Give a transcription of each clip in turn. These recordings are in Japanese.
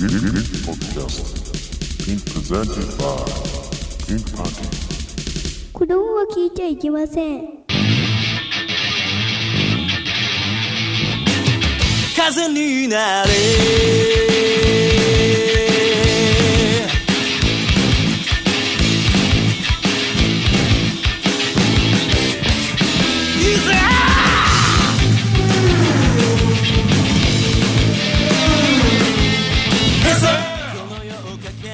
ビビビビキャスト Pink この音は聞いちゃいけません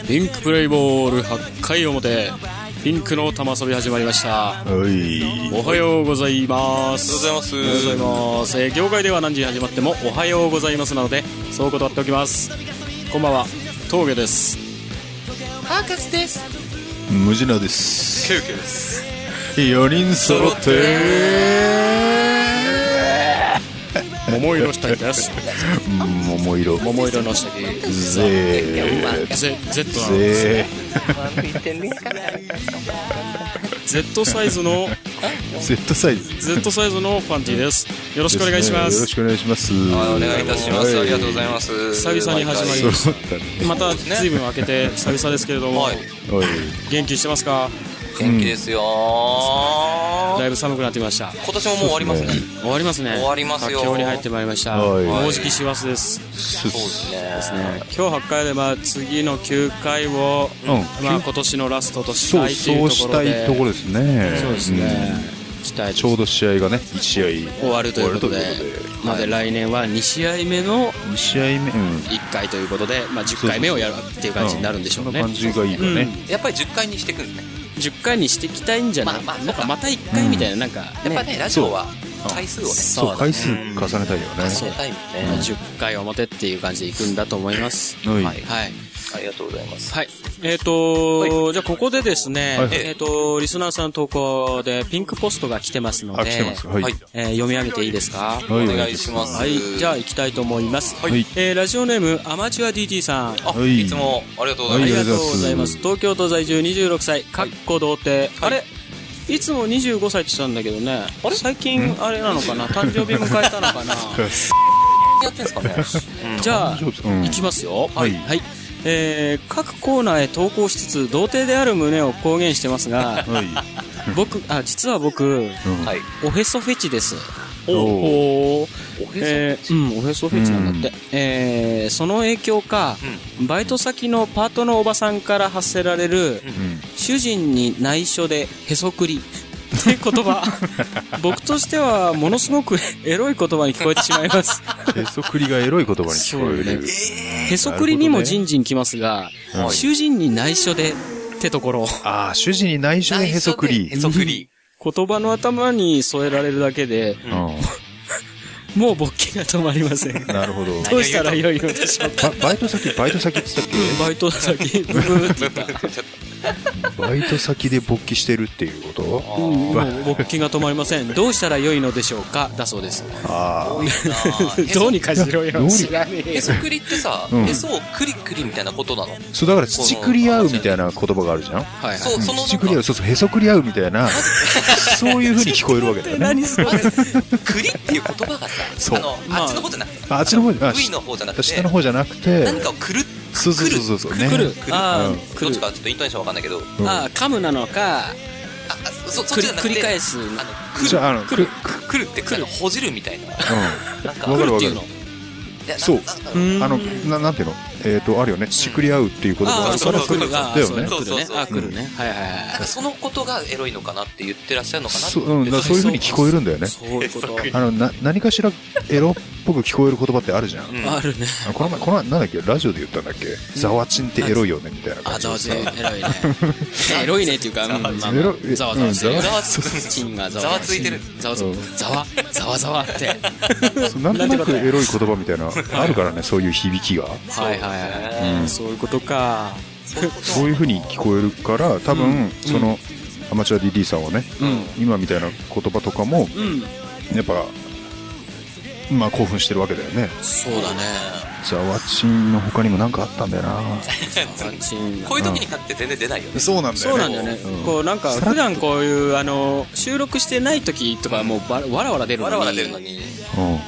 ピンクプレイボール8回表。ピンクの玉遊び始まりました。はい。おはようございます。おはようございます。おはようございます、えー業界では何時に始まってもおはようございますなのでそう断っておきます。こんばんは。峠です。無地なです。ケウケです。4人揃って、桃色下着です桃色。桃色の下着ぜゼ Z なー。のぜ Z サイズの。Z サイズ。Z サイズのパンティですよろしくお願いしますよろしくお願いします。お願いいたします、はいありがとうございます久々に始まりま揃ったね。また随分明けて久々ですけれども、はい。元気してますか元気ですよ。ーだいぶ寒くなってきました。今年ももう終わりますね。終わりますね。終わりますよ。佳境に入ってまいりました、はい。もうじき師走です。そうですね。ね。今日8回でまあ次の9回を、うん。まあ、今年のラストとしそう、たいというそうところで。したいところですね。そうですね、したいちょうど試合がね、1試合終わるということで。なので。来年は2試合目の2試合目、うん。1回ということで、まあ、10回目をやるっていう感じになるんでしょうね、感じがいいかね。やっぱり10回にしていくんですね10回にしていきたいんじゃない、まあまあなんかまた1回みたいな、なんか、やっぱねラジオは回数をね。そう、回数重ねたいよね。重ねたいもんまあね10回表っていう感じでいくんだと思います。はい。はい。ありがとうございます。はい。えっ、と、じゃあここでですね、はい。えっ、と、リスナーさんの投稿でピンクポストが来てますので、あ、来てます。はい。はいえー読み上げていいですか？はお願いします。はい。じゃあ行きたいと思います。はい。えーラジオネーム、アマチュア DT さん。あはい。いつもありがとうござあいます。りがとうございます。東京都在住26歳、かっこ童貞。あれ？いつも25歳って言ってたんだけどね。最近、あれなのかな？誕生日迎えたのかな？やってんすかね。じゃあ、うん。いきますよ。はい。はい。えー各コーナーへ投稿しつつ、童貞である旨を公言してますが、はい。僕、あ、実は僕、うんはいおへそフェチです。おおおへえーうん、おへそフェチなんだって。えーその影響か、バイト先のパートのおばさんから発せられる、うん主人に内緒でへそくり。って言葉。僕としてはものすごくエロい言葉に聞こえてしまいます。へそくりがエロい言葉に聞こえる。へそくりにもジンジンきますが、うん主人に内緒でってところ。ああ、主人に内緒でへそくり。へそくり。言葉の頭に添えられるだけでうもう勃起が止まりません。ん。なるほど。どうしたらよいのでしょうか。ババイト先、バイト先って言ったっバイト先。ブブーって言ったけバイト先で勃起してるっていうこと？うんもう勃起が止まりません。どうしたらよいのでしょうか？だそうです。あ どうにかしろよ。どうに？知らねえよ。へそくりってさうん。へそをクリクリみたいなことなの？あ。そう、だから、乳くり合うみたいな言葉があるじゃん。はいはい。そうその乳くり合う、そうそう、へそくり合うみたいな、そういう風に聞こえるわけだよね。何それ？クリっていう言葉がさそう。あのまああっちの方じゃなくて。ああっちの方じゃ、あ V の方じゃなくて。下の方じゃなくて、何かをくるそうそうそうね。来るどっちかちょっとイントネーションわかんないけど。うん。あー噛むなのかああそそっ繰りちじゃなくて。繰り返す。あのくるじゃあ、あの、くる、くくるってくる。ほじるみたいな。うん。わかるわかる。っていうの？いやそう。うんあの、ななんていうの？えっと、あるよね。乳くり合うっていう言葉がある。ああ、だよねそれ来るねそうそう。そうあ、来るね。はいはいなんはかそのことがエロいのかなって言ってらっしゃるのかなってそう、うん、そういう風に聞こえるんだよねい。。そういうこと。あの、な、何かしらエロっぽく聞こえる言葉ってあるじゃん。うんあるね。あこの前、この前、なんだっけ、ラジオで言ったんだっけ、ザワチンってエロいよね、みたいなあ、感じでざわさつい。エロいね。エロいねっていうか、ざわざわしてるうんがざわざわついてるざわざわうんざわ、ざわざわって。そうなんとなくエロい言葉みたいな、あるからね、そういう響きが。はいはいはい。そういうことか。そういう風に聞こえるから、多分、その、アマチュア DD さんはね、うん。今みたいな言葉とかも、うん。やっぱ、まあ興奮してるわけだよね。そうだね。ザワチンの他にも何かあったんだよな。チンこういう時に買って全然出ないよねそうなんそうなんだよね。こうなんか普段こういうあの収録してない時とかもうばわらわら出るのに。わらわら出るのにうん。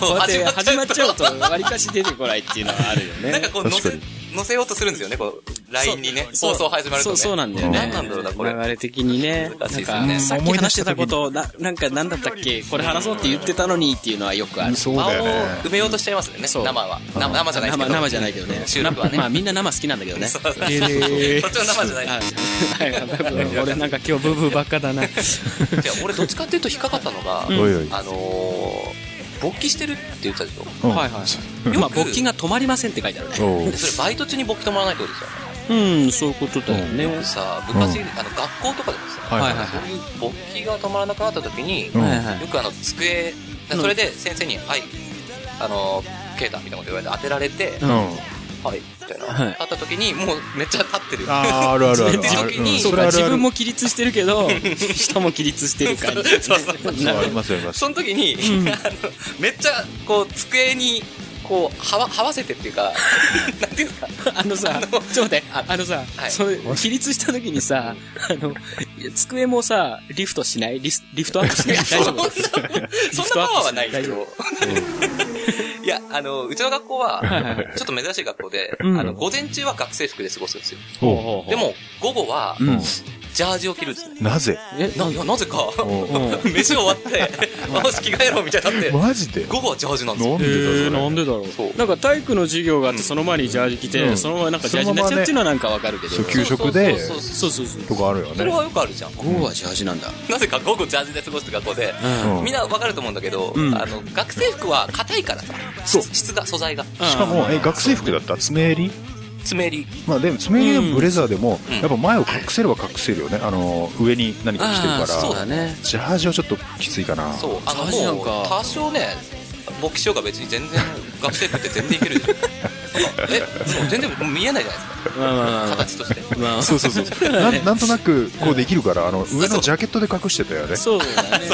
こうやって始まっちゃうと、わりかし出てこないっていうのはあるよね。なんかこう、載せせようとするんですよね、こう、LINE にね。そう放送始まるとね。そう、そうなんだよね。何なんだろうな、これ。流れ的にね。難しねさっき話してたこと、な、なんかなんだったっけ？これ話そうって言ってたのにっていうのはよくある。そうだよね。埋めようとしちゃいますよね、そう生は。な生じゃないですけど。生生じゃないけどね。収録はね。まあみんな生好きなんだけどね。そうそうそうへーそっちの生じゃない。はいはい俺なんか今日ブーブーばっかだな。じゃあ俺どっちかっていうと引っかかったのが。あのー、勃起してるって言ってたでしょ？うんはいはい。まあ勃起が止まりませんって書いてあるね。それバイト中に勃起止まらないってことですよね。うん、そういうことだよね。よくさ、昔、うんあの、学校とかでもさ、はいはいはいそういう勃起が止まらなくなった時に、うんはいはいよくあの、机、うんそれで先生に、はい、あの、ケータみたいなこと言われて当てられて、うん。はい、みたいな。はい立った時に、もうめっちゃ立ってる。ああ、あるあるある。って時にうんそうか、自分も起立してるけど、下も起立してる感じ。そうそうそうそう ありますあります。その時に、あの、めっちゃ、こう、机に、こう、はわ、はわせてっていうか、なんていうか、あのさ、ちょっと待って、あのさ、はい。それ、起立した時にさ、あの、机もさ、リフトしない？リスリフトアップしない？大丈夫？そんなパワーはないですけど。いや、あの、うちの学校は、ちょっと珍しい学校で、うん。あの、午前中は学生服で過ごすんですよ。おうほう。で、も、午後は、うん。ジャージを着るんですね。なぜ？え、な、いやなぜか。飯終わって、よし、着替えろみたいになって、マジで？午後はジャージなんですよ。えなんでだー、ろなんでだろそうう。なんか体育の授業があって、その前にジャージ着て、うんそのままなんかジャージになっちゃうっていうのはなんかわかるけど。そう給食で？そうそうそうそうそうそう。とかあるよね。それはよくあるじゃん。午後はジャージなんだ。なぜか午後ジャージで過ごす学校で、うん。うんみんなわかると思うんだけど、うんあの、学生服は硬いからさ、そう質質が、素材が。しかも、え、学生服だった爪襟爪襟。まあでも爪襟でもブレザーでもうん、やっぱ前を隠せれば隠せるよね。あの、上に何か着てるから。そうだね。ジャージはちょっときついかな。そう、あの、もう、か多少ね、勃起しようが別に全然、学生服って全然いけるじゃん。え、そう、全然見えないじゃないですか、まあ。形として。まあ、そうそうそう。なんなんとなく、こうできるから、あの、上のジャケットで隠してたよね。そうだね。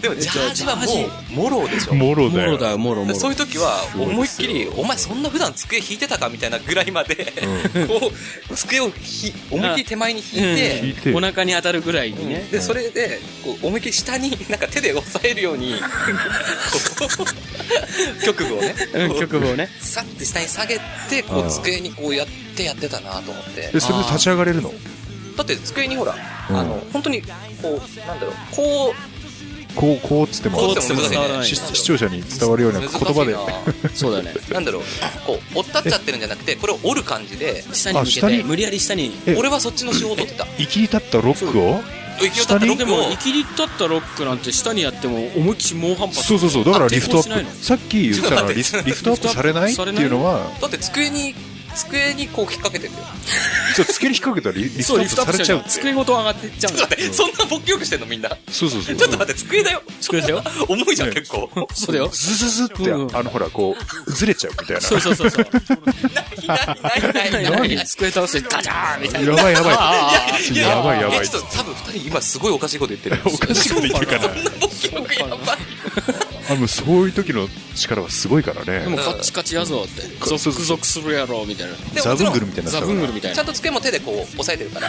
でも、ジャージはもう、もろでしょ。もろだよ。もろだよ、もろもろ。そういう時は、思いっきり、お前そんな普段机引いてたかみたいなぐらいまで、こう、机をひ思いっきり手前に引い引いて、てお腹に当たるぐらいにね。で、それで、こう、思いっきり下に、なんか手で押さえるように、こう局部をね、うん、曲をね。さって下に下げて、こう、机にこうやってやってたなと思ってで、。それで立ち上がれるの？だって机にほら、うんあの、本当に、こう、なんだろう、こう、こう、こうっつってもこうっても難しいね伝わらないし視聴者に伝わるような言葉で。難しいなそうだよね。なんだろう、こう、折ったっちゃってるんじゃなくて、これを折る感じで、下に向け下に？て、無理やり下に。え俺はそっちの仕事ってた。生きり立ったロックを？勢い立ったロックをでも、、生きり立ったロックなんて下にやっても思いっきり猛反発。そうそうそう。だからあリフトア抵抗しないのップ。さっき言ってたのはリスリフトアップされないっていうのは、だって机に、机にこう引っ掛けてんだよ。ちょっとつけに引っ掛けたらリリフそう、トアップ。されちゃうって。机ごと上がっていっちゃうんだちょっと。待って、そんな勃起よくしてんのみんな？そうそうそう。ちょっと待って、机だよ。机だよ。重いじゃん、結構。そうだよ。ズズズって、うんあの、ほら、こう、ずれちゃうみたいな。そうそうそうそう。ないないないないない。机倒してガチャーンみたいな。やばいやばい。いややばいやばいえちょっと多分二人今すごいおかしいこと言ってる。おかしいこと言ってるから。勃起力やばい。あの、そういう時の力はすごいからでもね。カッチカチやぞって。そうそうゾクゾクするやろ、みたいな。ザブングルみたいになザ。ブングルみたいなちゃん。と机も手でこう押さえてるから。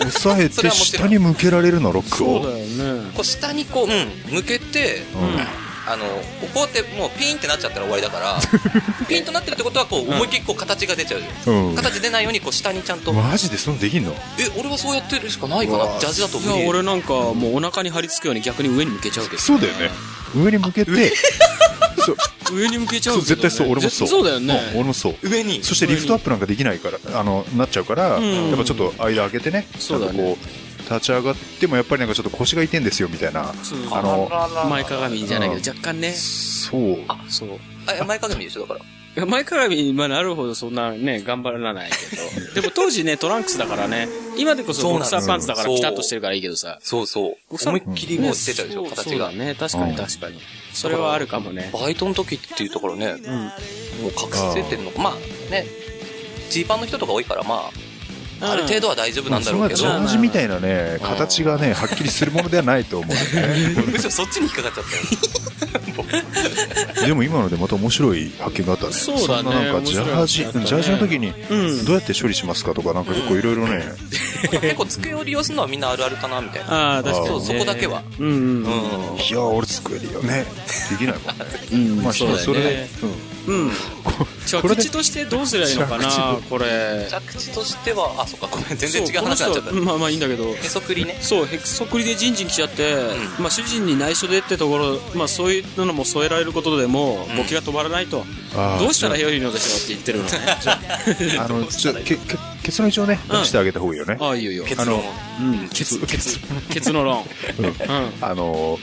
押さえて下に向けられるの、ロックを。そうだよね。こう下にこう、うん、向けて、うんあの、こうやってもうピーンってなっちゃったら終わりだから、ピーンとなってるってことはこう思いっきりこう形が出ちゃうじゃん。うん。形出ないようにこう下にちゃんと、マジでそんなできんの？え、俺はそうやってるしかないかな。ジャージだといや、無理。俺なんかもうお腹に張り付くように逆に上に向けちゃうけど。そうだよね。上に向けて、そう、上に向けちゃそううけどね絶対そう、俺もそう。そうだよね。ん俺もそう。上に。そしてリフトアップなんかできないから、あの、なっちゃうから、んやっぱちょっと間開けてね、そうだね立ち上がってもやっぱりなんかちょっと腰が痛いんですよみたいな、そうあの、前かがみじゃないけど、若干ね。そう。そう。あ、前かがみでしょ、だから。前かがみにまあなるほどそんなね、頑張らないけど。でも当時ね、トランクスだからね、今でこそボクサーパンツだからピタッとしてるからいいけどさ。そうそう。思いっきりもう出ちゃうでしょ、形が。ね、確かに確かに。それはあるかもね。バイトの時っていうところね、うん。もう隠せてるのか。まあね、ジーパンの人とか多いから、まあ、ある程度は大丈夫なんだろうけどそんな、ジャージみたいなね、形がね、はっきりするものではないと思うね。むしろそっちに引っかかっちゃったよ。でも今のでまた面白い発見があったね。そうだねんななんかジャージ、面白いジャージの時にうんどうやって処理しますかとかなんか結構いろいろね、結構机を利用するのはみんなあるあるかなみたいなああ、確かに、ね。そうそこだけは。うんうん。うんいや俺作れるよねできないもんねうん、まあそうだよそれでね。うん。着地としてどうすりゃいいのかな着、これ。着地としてはあそっかごめん全然違う話になっちゃったまあまあいいんだけど。へそくりねそう、へそくりでジンジン来ちゃって、まあ主人に内緒でってところ、まあそういうのも添えられることでも、ん簿記が止まらないと。あーどうしたら良いのでしょうって言ってるのね。あのちょけけ結論一応ね出してあげた方がいいよねああ、いいよいいよ。結論をうん、ケツ、ケツ、ケツの論。うん。あの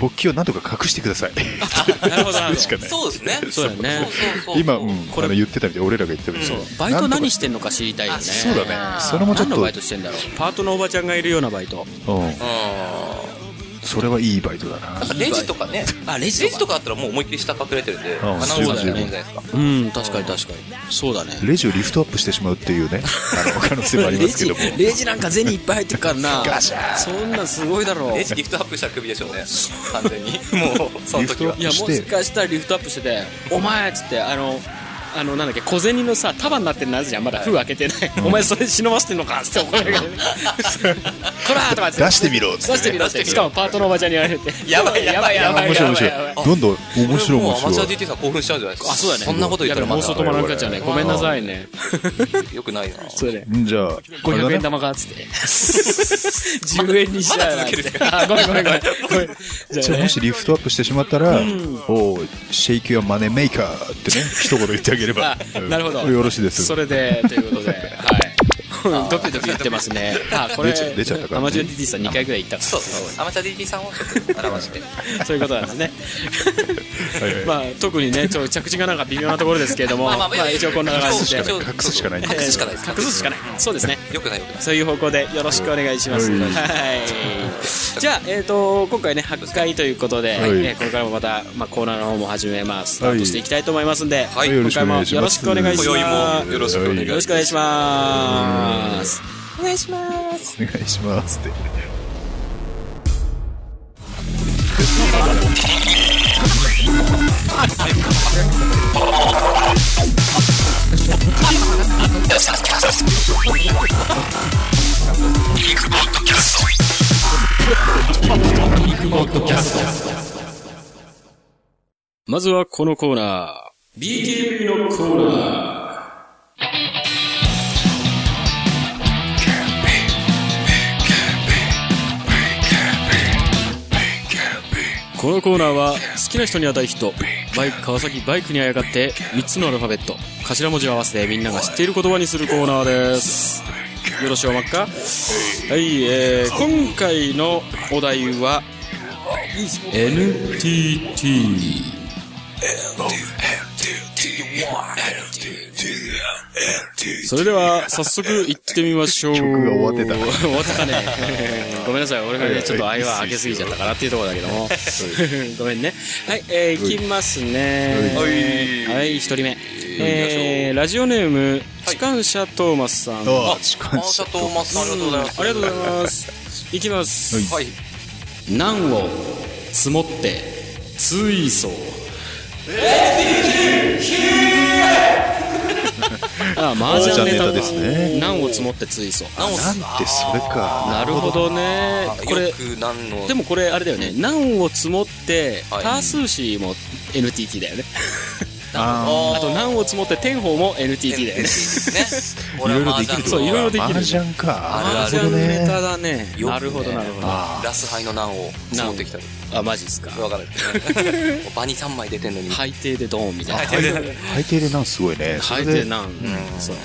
勃起をなんとか隠してください。なるほど、なるほど。しかない。そうですね。そうだよね今、うん、これあの言ってたみたい俺らが言ってたみたいそうにバイト何ししてんのか知りたいよね。そうだね。それもちょっと。何のバイトしてんだろう。パートのおばちゃんがいるようなバイト。うん。うそれはいいバイトだな。んレジとかね。あ、レジレジとかあったらもう思いっきり下隠れてるんでうんアナウンサーみたいなもんじゃないですかうん、確かに確かに。そうだね。レジをリフトアップしてしまうっていうね。あの可能性もありますけども。レジレジなんか銭いっぱい入ってるからな。ガシャー。そんなんすごいだろう。レジリフトアップしたらクビでしょうね。完全に。もうその時は。いや、もしかしたらリフトアップしてて、お前っつって、あの、あの、なんだっけ、小銭のさ、束になってるやつじゃん。まだ封開けてない。お前それ忍ばせてんのかっつ って怒られるから出してみろっつって出してみろって。しかもパートのおばちゃんに言われて。やばいやばいやばい面白い面白いやばいやばいどんどん面白いもうアマチュア面白い DT さん興奮しちゃうじゃないですかあ、そうだね。そんなこと言ったら妄想止まらなくなっちゃうね。ごめんなさいね。よくないなそれで。んじゃああれだ500ね円玉かっつって。10円にしちゃうなっつって。あ、ごめんごめんごめん。ごめんじゃあねじゃあもしリフトアップしてしまったら「おうシェイキュアマネーメーカー」ってね一言言ってあげれば。あ なるほど。よろしいです。それで、ということで、はい。ドキドキ言ってますね。あ、これ、出ちゃったからねアマチュア DT さん2回ぐらい行ったかそうそうアマチュア DT さんをちょっと表してら。そういうことなんですね。はいはい まあ、特にね、ちょ着地がなんか微妙なところですけれども、まあまあまあ、一応こんな感じで。隠すしかない隠すしかないです隠すしかない。そうですね。よくないよくないそういう方向でよろしくお願いします。はいはい。じゃあ、えっ、と、今回ね、8回ということで、はいえーこれからもまた、まあ、コーナーの方も始めます。スタートしていきたいと思いますんで、はい今回もよろしくお願いします。今宵もよろしくお願いしますよろしくお願いします。お願いします。お願いしますってまずはこのコーナー、BKB のコーナー。このコーナーは好きな人には大ヒット。バイク川崎バイクにあやかって3つのアルファベット。頭文字を合わせてみんなが知っている言葉にするコーナーです。よろしおまっか？はい、えー、今回のお題は NTT それでは早速行ってみましょう。曲が終わってた終わってたね。ごめんなさい。俺がねちょっと愛は上げすぎちゃったからっていうところだけども。ごめんね。はい、えー、い。きますね。はい。はい。一人目。えー、ラジオネーム機関車トーマスさん。あ痴漢者トーマスさんありがとうございます。ありがとうございます。いきます。はい。難を積もって追走あ麻雀ネタ麻雀ネタですね。難を積もって追走。なんなんてそれか。なるほどね。これでもこれあれだよね。難を積もってはい。多数詞も NTT だよねああと難を積もって天宝も NTT だよねです。ねいろいろできる。そういろいろできる。麻雀か。あネタね。だねなるほどなるほど。あラスハイの難を積もってきた。マジっすか。わかんない場に3枚出てんのに。最低でドーンみたいな。最低でなんすごいね。それで最低難。そう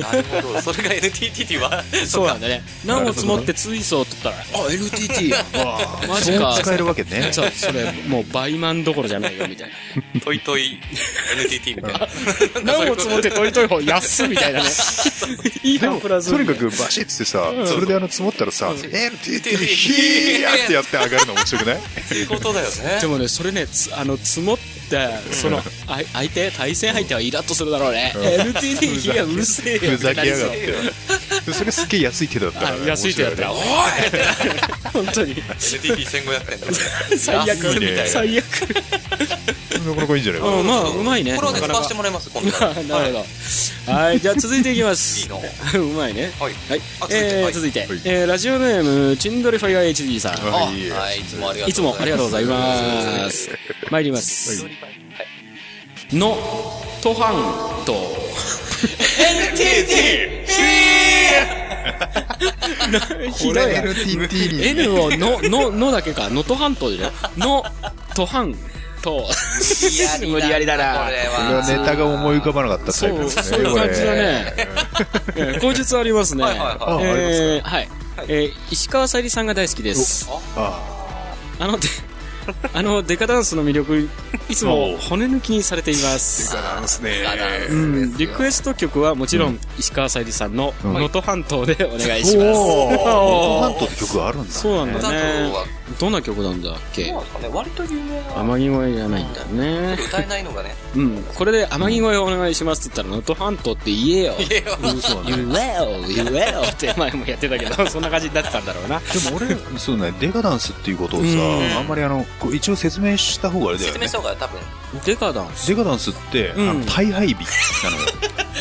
なるほど。それが NTT っては？そうなんだね。難を積もって追走って言ったら？あ NTT やマジか。使えるわけね。そうそれもう倍満どころじゃないよみたいトイトイ。NTT みたいな。な難を積もって取りとい方安っみたいなね。いいでものプラスとにかくバシッつってさそれであの積もったらさ「NTT ヒーってやって上がるの面白くない？っていうことだよね。でもねそれねつあの積もってそのあ相手対戦相手はイラッとするだろうね。NTT ヒがうるせえよふざけやがっって。てそれすっげえ安い手だったら。あ安い手だったらおい本当に。NTT1500 円とか最悪安いね。最悪。なかなかいいんじゃない？かうんまあうまいね。これはねなかなか。使わせてもらいます今度 なるほど。はい、じゃあ続いていきます。いいの？うまいね。はい。はい。あ。続いて。えー、はい。続いて、はい。えー、ラジオネーム、チンドレファイア HD さん。あ、ははい。い、いつもありがとうございます。いつもありがとうございます。参ります。の、トハント。ひどいな。NTT に。N をの、の、のだけか。能登半島でしょの、トハント。無理やりだなこれはは。ネタが思い浮かばなかったタそう、イプですね。そういう感じだね。えー口述ありますね。はいはいはいあありえーはい。えー石川さゆりさんが大好きです。ああの、で、あの、デカダンスの魅力、いつも骨抜きにされています。あ、なんすね。うん、リクエスト曲はもちろん、石川さゆりさんの、うん能登半島でお願いします。おー。おーハントって曲があるんだ。そうなんだねは。どんな曲なんだっけ？そうなんですかね。割と有名な。天城越えじゃないんだね。歌えないのがね。うん。これで天城越えお願いしますって言ったら、能登半島って言えよ。いや言えよ、言えよって前もやってたけど、そんな感じになってたんだろうな。でも俺、そうね、デカダンスっていうことをさ、うんあんまりあの、こう一応説明した方があれだよね説明し。た方が多分。デカダンス。デカダンスって、うんあの、大敗日なのよ。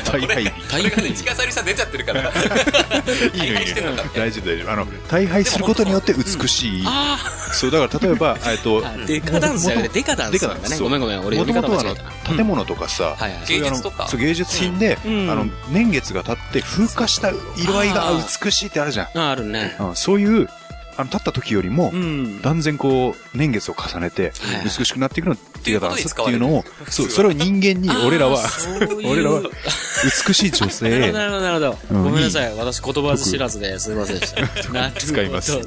大敗日。川さゆりさん出ちゃってるから。いいのいいの。大丈夫大丈夫。あの、大敗することによって美しい。あそう、だから例えば、えっと、あ、デカダンスじゃなくてデカダンスなんだね。そうごめんごめん、俺も読み方ともとはあ間違えた。の、建物とかさ、はいはい。そういうあの芸術とかそう、芸術品で、うんあの、年月が経って風化した色合いがあー美しいってあるじゃん。あ、あるね。うんそういう、あの、経った時よりもう、ん。断然こう、年月を重ねてはい、美しくなっていくのっていうダンスっていうのを、そう、それを人間に、俺らは俺らは、美しい女性ど、、なるほど、なるほど。うんごめんなさい。私言葉知らずですいませんでした。使います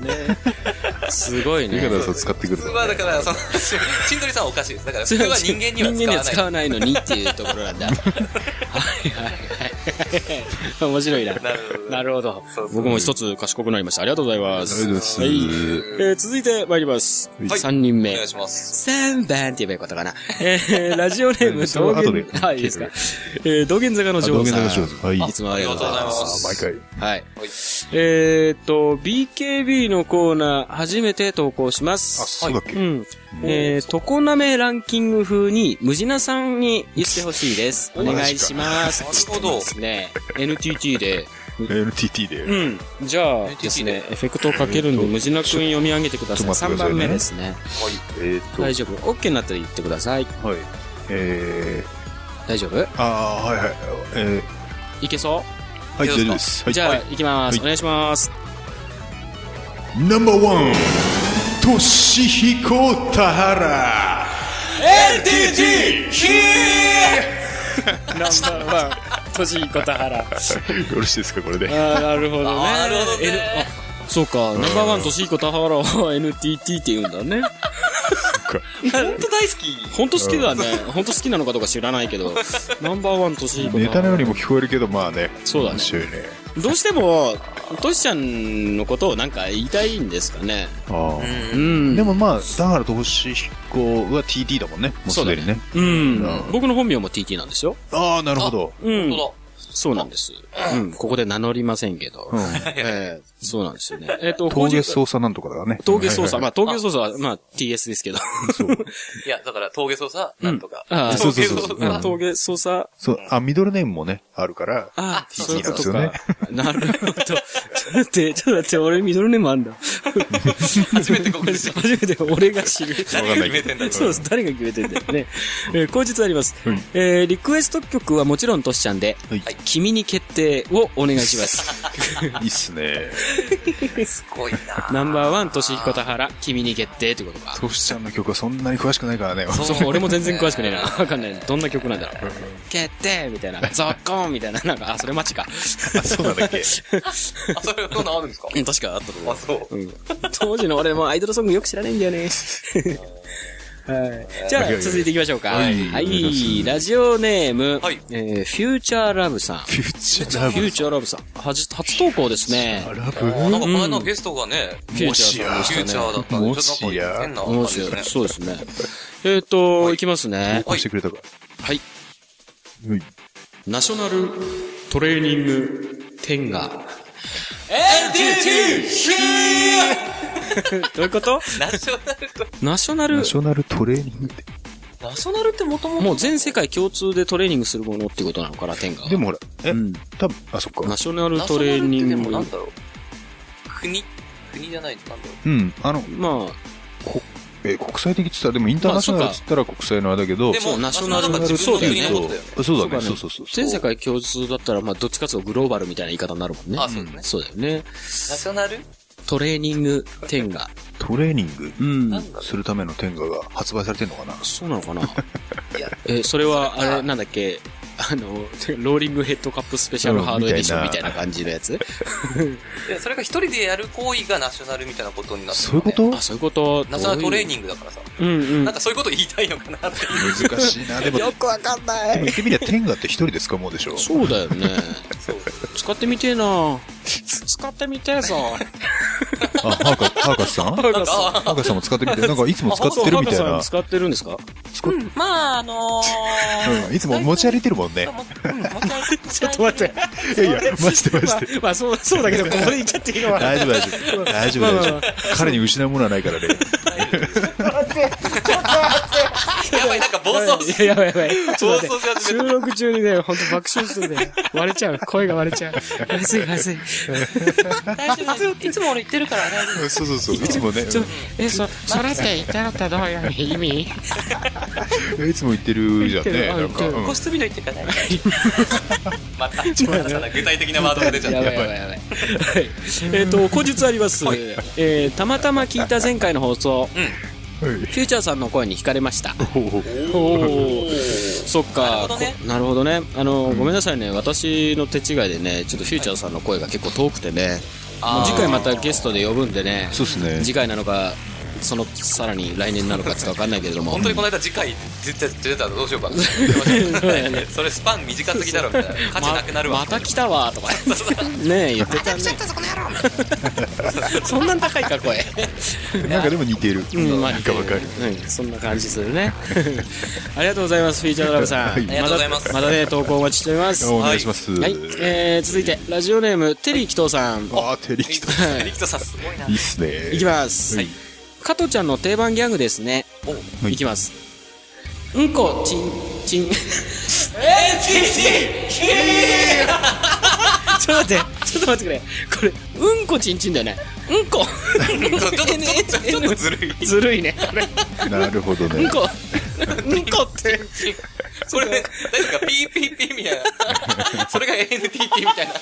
すごいね。デカダンスを使ってくる普通はだから、その、しんどりさんはおかしいです。だから、普通は人間には人間には使わ 使わないのにっていうところなんだ。はいはいはい。面白いな。なるほど僕も一つ賢くなりました。ありがとうございます。ありがとうございますはい。えー続いて参ります。はい三人目お願い。します。3番って言えばよかったかな。えー、ラジオネーム、それは後で道玄はい、いいですか？えー、道玄坂のあ道女王さん。玄坂の女王はいいつもありがとうございます。毎回。はい。はい。えーっと、BKB のコーナー、初めて投稿しまあ、す。そうだっけ？うん。えー、常滑ランキング風に、ムジナさんに言ってほしいです。お願いします。なるほどですね。NTT で。NTT で。うん。じゃあですね、エフェクトをかけるんで、ムジナくん読み上げてください。3ちょっと待ってくださいね番目ですね。えーっと、大丈夫？OK になったら言ってください。はい。え大丈夫？ー、あー、はいはい。えいけそー、はい、大丈夫です。はい。うじゃあ、はい行きます。はいお願いします。ナンバーワン、トシヒコタハラ。ナンバーワン、トシヒコタハラ。よろしいですか、これで。ああ、なるほどね。なるほどねそうか、ナンバーワン、トシヒコタハラは NTT って言うんだね。本当大好き。本当好きだね。本当好きなのかどうか知らないけど、ナンバーワン、トシヒコタハラ。ネタのようにも聞こえるけど、まあね。そうだね面白いね。どうしても、トシちゃんのことをなんか言いたいんですかね？あーうん。でもまあ、だからトシヒコは TT だもんね。もうすでにね。うんうん。僕の本名も TT なんですよ。ああ、なるほど。うんそうなんです。うん。ここで名乗りませんけど。うん。ええそうなんですよね。えっと、峠操作なんとかだね。峠操作。はいまあ、峠操作は、まあ、TS ですけど。いや、だから、峠操作、なんとか。ああ、そうそうそうそう峠操作峠操作。そう、あ、ミドルネームもね、あるから。ああ、そういうことなんか。なるほど。ちょっと待って、ちょっと待って、俺ミドルネームあんだ。初めて告知した。初めて俺が知る。誰が決めてんだよ。そうです。誰が決めてんだよね。えー、後日あります。えー、リクエスト曲はもちろんトシちゃんで、はい君に決定をお願いします。いいっすね。すごいな。ナンバーワン、トシヒコタハラ、君に決定ということか。トシちゃんの曲はそんなに詳しくないからね。そう、俺も全然詳しくねえな。わかんない。どんな曲なんだろう。決定みたいな。ゾッコーンみたいな。なんか、あ、それ待ちか。あそうなんだっけ？あ、それ、そんなんあるんですか？うん、確かあったと思うあ、。そう。うん。当時の俺もアイドルソングよく知らないんだよね。はい。じゃあ、続いていきましょうか。はいはい。ラジオネーム、はいえー、フューチャーラブさん。フューチャーラフューチャーラブさん。はじ、初投稿ですね。ブ。ラあなんか前のゲストがね、フューチャーさんでフューチ。ャーだったんで、もちょっとなんか変な面感じです。そうですね。えっと、いきますね。こうしてくれたか。はい。はい。ナショナルトレーニング天下。どういうこと？ナショナルと、ナショナル？ナショナルトレーニングって。ナショナルってもともともう全世界共通でトレーニングするものってことなのかな、天下は。でもほら、え、うん多分、あ、そっか。ナショナルトレーニング。ナショナルってでもなんだろう？国？国じゃない、なんだろう。うん、あの、まあ、え、国際的って言ったら、でもインターナショナルって言ったら国際のあれだけど、でも、そうナナショナルショナルなんか自分の国のことだよね。そうだね、そうだねそうそうそう。全世界共通だったら、まあ、どっちかというとグローバルみたいな言い方になるもんね。あ、そうですね。そうだよね。ナショナル？トレーニング天下。トレーニング？うんするための天下が発売されてんのかな？そうなのかな？う いや、え、それは、あれ、なんだっけ、あの、ローリングヘッドカップスペシャルハードエディションみたいな感じのやつ？いやそれが一人でやる行為がナショナルみたいなことになってるそういうこと？あ、そういうこと？ナショナルトレーンニングだからさ。グ。うんうんなん。かそういうこと言いたいのかなっていう。難しいな。でも、よくわかんなでもい。言ってみりゃ天下って一人で使うもんでしょ。そうだよね。そう使ってみてえな使ってみてえぞ。あ、ハーカ、ハーカスさん？ハハーカスさんーカスさんも使ってみて、なんかいつも使ってるみたいな。使ってるんですか？うん、まあ、あのー、う んいつも持ち歩いてるもんね。ちょっと待って。いやいや、マジでマジで。まあ、まあ、そう、そうだけど、ここで言っちゃっていいのは。大丈夫大丈夫。大丈夫大丈夫。彼に失うものはないからね。やばい、なんか暴走しいや、やばいやばい。暴走し始収めた。録中にね、ほんと爆笑するね。割れちゃう。声が割れちゃう。まずい、まずい。大丈夫。いつも俺言ってるから大丈夫。そうそうそう。いつもね、え、そ、それって言ったのってどういう意味？いつも言ってるじゃんね。なんか。うん個室ビデオ言ってるから大丈夫。また、ちょっとさ具体的なワードが出ちゃった。やばいやばいやばい。はい。えっと、後日あります。えー、たまたま聞いた前回の放送、フューチャーさんの声に惹かれました。おおそっか。なるほどね。こなるほどね。あの、ごめんなさいね。私の手違いでね、ちょっとフューチャーさんの声が結構遠くてね、もう次回またゲストで呼ぶんでね、そうっすね。次回なのか、そのさらに来年なのかちょっとわかんないけれども。本当にこの間次回絶対出たらどうしようかな。それスパン短すぎだろみたいな。価値なくなるわ。ままた来たわとかねえ言ってたねそんなん高いか声なんかでも似てる。うんまあなんかわかる。うんそんな感じするね ありがとうございますフィーチャードラムさん、はいありがとうございますまたまたね投稿お待ちしておりますお願いします。はい、えー、続いてラジオネームテリー紀藤さんあー、テ。リキトさんすごいな。いいっすね。いきます、はい加トちゃんの定番ギャグですね。はいいきます。うんこちんちん。ちょっと待って。ちょっと待ってくれ。これうんこちんちんだよねうんこちょっと、ずるい。ずるいねなるほどねうん。こうんこってそれ、大丈夫か ?PPP みたいな。それが NTT みたいな。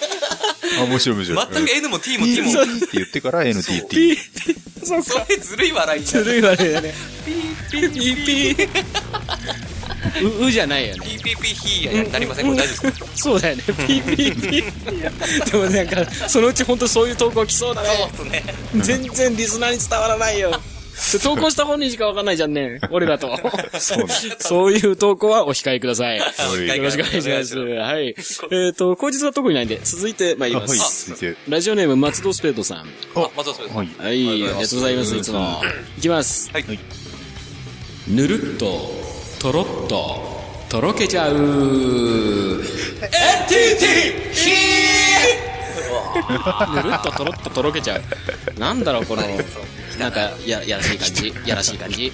あ、面白い面白い。全く N も T も T も。って言ってから NTT。そうそれずるい笑いじゃん。ずるいわねだねピーピーピーううじゃないよね PPP ヒーやなりませんこれ大丈夫ですか？そうだよねピーピーピーでもなんかそのうち本当そういう投稿来そうだねそうっすね。全然リスナーに伝わらないよ 投稿した本人しかわかんないじゃんね俺だとそうね。そういう投稿はお控えくださいよはいろしくお願いしますはいえっと口実は特にないんで続いて参りあはい、ます続いて。ラジオネーム松戸スペードさんあ、まずはそうです。はい。はい、ありがとうございます、いつも。いきます。はい。ぬるっと、とろっと、とろけちゃう。ぬるっととろっととろけちゃう。なんだろう、この、なんか、や、やらしい感じ。やらしい感じ。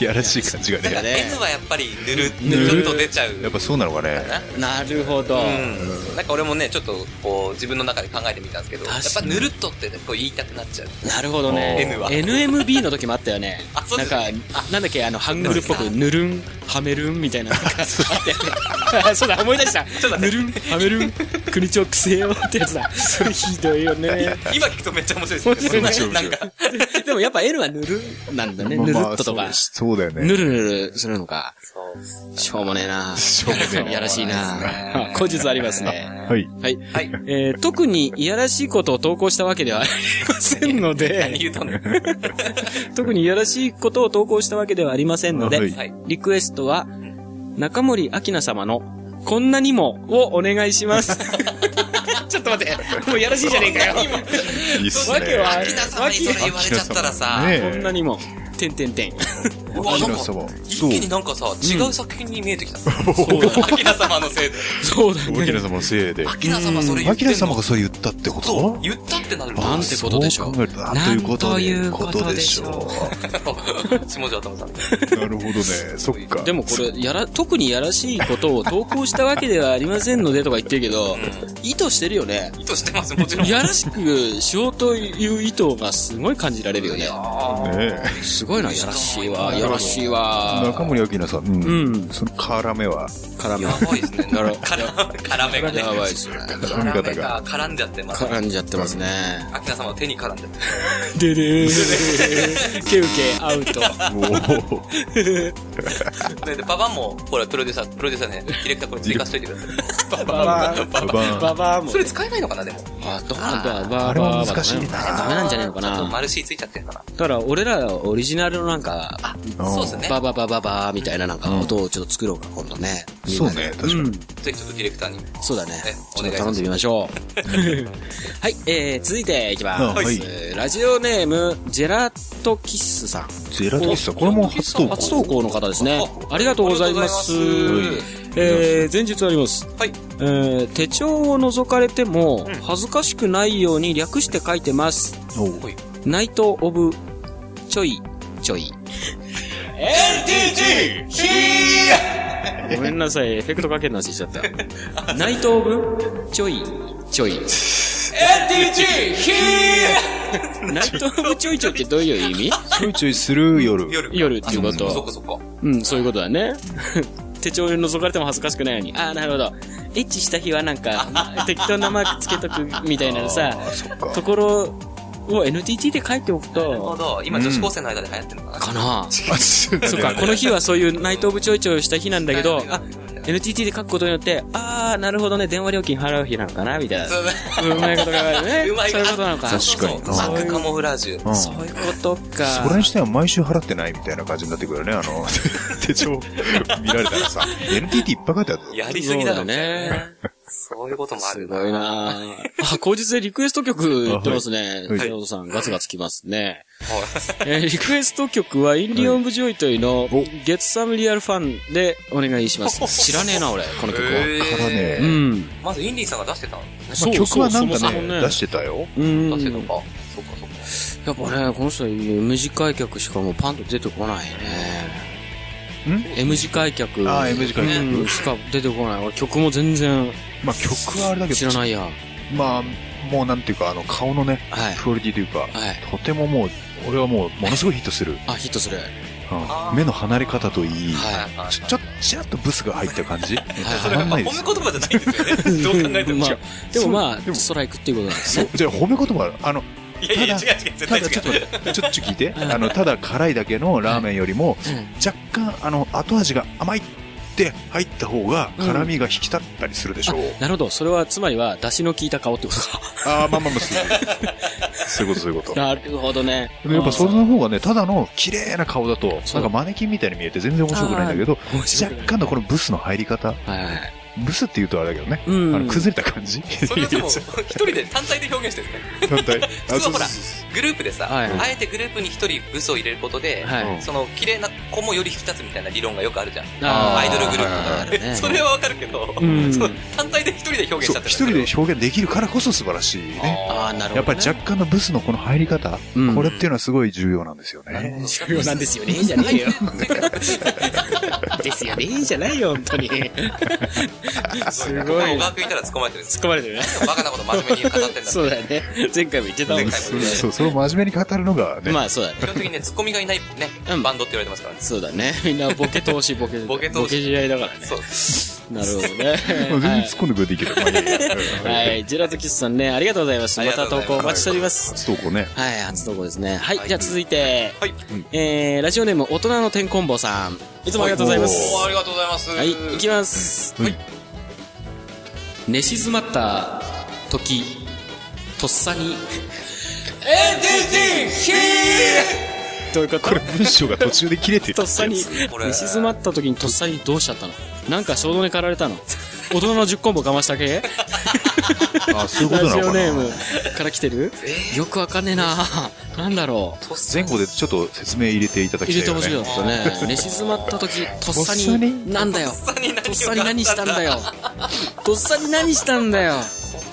やらしい感じがね。なんかね N はやっぱりぬる、ぬるっと出ちゃう。やっぱそうなのかね。なるほど。うん。なんか俺もね、ちょっとこう自分の中で考えてみたんですけど、やっぱぬるっとってこう言いたくなっちゃう。なるほどね。N は NMB の時もあったよね。あそうなんですか、なんだっけ、あの、ハングルっぽく、ぬるん、はめるんみたいな。なん。そうだ、思い出した。ぬるん、はめるん、国長くせよってやつだ。それひどいよね。今聞くとめっちゃ面白いですね。面白いなんか、でもやっぱ N はぬるんなんだね。ぬるっととか。そうだよね。ぬるぬるするのか。そうしょうもねえな。しょうもねえやらしいな。後日ありますね。はい。はい。はい。えー特にいやらしいことを投稿したわけではありませんの何で、言うとんの？特にいやらしいことを投稿したわけではありませんので、はいはい。リクエストは、中森明菜様の、こんなにもをお願いします。ちょっと待って、もうやらしいじゃねえかよ。いいっすね。わけはアキナ様にそれ言われちゃったらさ、ねこんなにも、てんてんてん。うわ、なんかアキラ様、一気になんかさ、違う作品に見えてきた。そうだアキラ様のせいで。そうだね。アキラ様のせいで。アキラ様それ言アキってんのラ様がそれ言ったってこと？そう、言ったってなるなんてことでしょうなんということでうことでしょう下条頭さん。なるほどね。そっか。でもこれ、やら、特にやらしいことを投稿したわけではありませんのでとか言ってるけど、意図してるよね。意図してます、もちろん。やらしくしようという意図がすごい感じられるよね。ねすごいな、やらしいわ、やらしいわ。中森明菜さん、うん。うんその絡めは、絡め。やばいですね。絡絡めがね。やばいですよね。絡み方が。絡めが絡んじゃってます。絡んじゃってますね。アキラ様の手に絡んじゃって。ででーん。ケウケアウト。おーで、でババンも、ほら、プロデューサー、プロデューサーね、ディレクターこれ追加しといてください。ババー。ババンババーもそ。れ使えないのかな、でも。あ、どうなんだ、バーあれは難しいなダメなんじゃねえのかな。ちょっと丸 C ついちゃってるかな。だから、俺らオリジナルのなんか、そうですね。バババババーみたいななんか音をちょっと作ろうか、今度ね。そうね、確かに。うん。ぜひちょっとディレクターに。そうだねね。ちょっと頼んでみましょう。はい、えー、続いていきます。あはいラジオネーム、ジェラートキッスさん。ゼラトキスさん、これも初投稿。初投稿の方ですね。ありがとうございます。ありがとうございますえー、前日あります。はい。えー、手帳を覗かれても、恥ずかしくないように略して書いてます。ナイト・オブ・ちょい、ちょい。ごめんなさい、エフェクトかけるの忘れちゃった。ナイト・オブ・ちょい、ちょい。ナイト・オブ・ちょいちょいってどういう意味？ちょいちょいする夜。夜。夜っていうこあそっとかそっか。うん、そういうことだね。手帳に覗かれても恥ずかしくないように。ああ、なるほど。エッチした日はなんか、適当なマークつけとくみたいなさ。ところを NTT で書いておくなるほと、ど。今女子高生の間で流行ってるのかな。かなあそそっか、この日はそういうナイトオブちょいちょいした日なんだけど、あ、NTT で書くことによって、あー、なるほどね、電話料金払う日なのかなみたいな。そうまいことがあるね。うまいそういうことなのか。確かにそうそうマックカモフラージュ。うんそういうことか。それにしては毎週払ってないみたいな感じになってくるよね。あの、手帳見られたらさ、NTT いっぱい書いてあるぞ。やりすぎだろ。そうね。そういうこともあるすごいなぁあ、口実でリクエスト曲言ってますね。はいジェラードさん、ガツガツきますね。えーリクエスト曲は、インリン・オブ・ジョイトイの、Get Some Real Fun でお願いします。知らねえな、俺、この曲は。へからね、うん。まずインリンさんが出してたのそうまあ曲はなんかそうそもそもね、出してたよ。うん。出してたやか。そっかそっか。っぱね、この人は短い曲しかもうパンと出てこないね。ん？M 字開脚。あー M 字開脚うんしか出てこない。俺曲も全然まあ曲はあれだけど、知らないや。まあ、もうなんていうか、あの、顔のね、はい。クオリティというか、はい。とてももう、俺はもう、ものすごいヒットする。あ、ヒットする。うん目の離れ方といい、はちょ、ちょ、ちらっとブスが入った感じそれはまあ褒めたまんないです言葉じゃないんですよね。どう考えても。まあ、でもまあ、でもストライクっていうことなんですね。じゃあ褒め言葉、あの、いやいや、違う違う、絶対違う。ただちょっと待って、ちょっと聞いて。あの、ただ辛いだけのラーメンよりも、若干、あの、後味が甘いって入った方が、辛みが引き立ったりするでしょう。なるほど。それは、つまりは、出汁の効いた顔ってことか。ああ、まあまあまあ、そういうこと、そういうこと。なるほどね。でやっぱその方がね、ただの綺麗な顔だと、なんかマネキンみたいに見えて全然面白くないんだけど、若干のこのブスの入り方、はいはい。ブスって言うとあれだけどね、うんあの崩れた感じそれはでも、一人で単体で表現してるんですね。単体？普通はほら、グループでさ、はいあえてグループに一人ブスを入れることで、はいその綺麗な子もより引き立つみたいな理論がよくあるじゃん。アイドルグループとかあるねそれはわかるけど、う単体で一人で表現しちゃってるそう一人で表現できるからこそ素晴らしいね。ああ、なるほど、ね。やっぱり若干のブスのこの入り方、うんこれっていうのはすごい重要なんですよね。重要なんですよね、じゃねえよ。ですよね、じゃないよ、本当に。すごい。小川君いたら突っ込まれてる突っ込まれてるね。バカなこと真面目に語ってんだそうだよね。前回も言ってたもん前回もそう、それを真面目に語るのがね、まあ、そうだね。基本的にね、ツッコミがいないね、うんバンドって言われてますからね。そうだね。みんなボケ投資、ボケ、ボケ投資試合だからね。そう。なるほどね。全然突っ込んでくれていいけど、はい。はい。ジェラートキスさんね、ありがとうございます。また投稿お待ちしております。初投稿ね。はい、初投稿ですね。はい、じゃあ続いて、はい。えー、ラジオネーム、大人の天コンボさん。いつもありがとうございます。ありがとうございます。はい、いきます。はい。寝静まった時、とっさに、どういうことこれ文章が途中で切れてる。とっさに、これ寝静まった時にとっさにどうしちゃったの？なんか衝動に駆られたの？大人の10コンボかました系あ、そういうことラジなのかなオネームから来てる？よくわかんねえななんだろう。前後でちょっと説明入れていただき入たいよね。れてほしかったね。寝静まった時、とっさとっさに、になんだよ。とっさに何したんだよ。とっさに何したんだよ。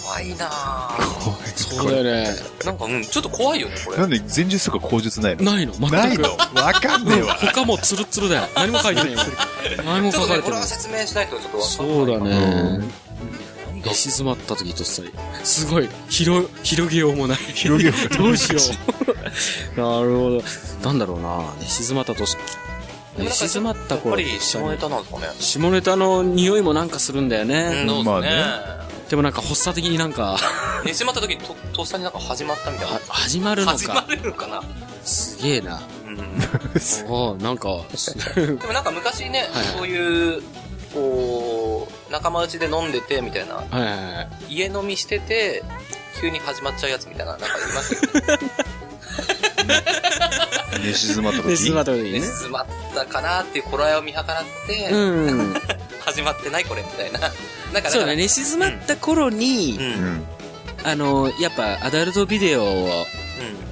怖いなぁそうだよね。なんか、うん、ちょっと怖いよね、これ。なんで前述とか口述ないの？ないの？全く。ないの？わかんねえわ。他もツルッツルだよ。何も書いてないよ。何も書かれてないこれは。説明しないとちょっとわかんない。そうだね。寝静まった時とっさに。すごい、広、広げようもない。広げようもないどうしよう。なるほど。なんだろうな寝静まったとし、寝静まった頃やっぱり下ネタなんですかね。下ネタの匂いもなんかするんだよね。うん、まあねね。でもなんか発作的になんか、寝しまった時と、とっさになんか始まったみたいなは。始まるの始まか。るのかなすげえな。うん。おーなんか、すでもなんか昔ねはいはい、そういう、こう、仲間内で飲んでて、みたいな、はいはいはい。家飲みしてて、急に始まっちゃうやつみたいな、なんかいますよね。寝静まった寝時静まった時にね。寝静まったかなっていう頃合いを見計らって、うん。始まってないこれみたいな。なんかそうだね、寝静まった頃に、うん。ううん。ん。あの、やっぱアダルトビデオを、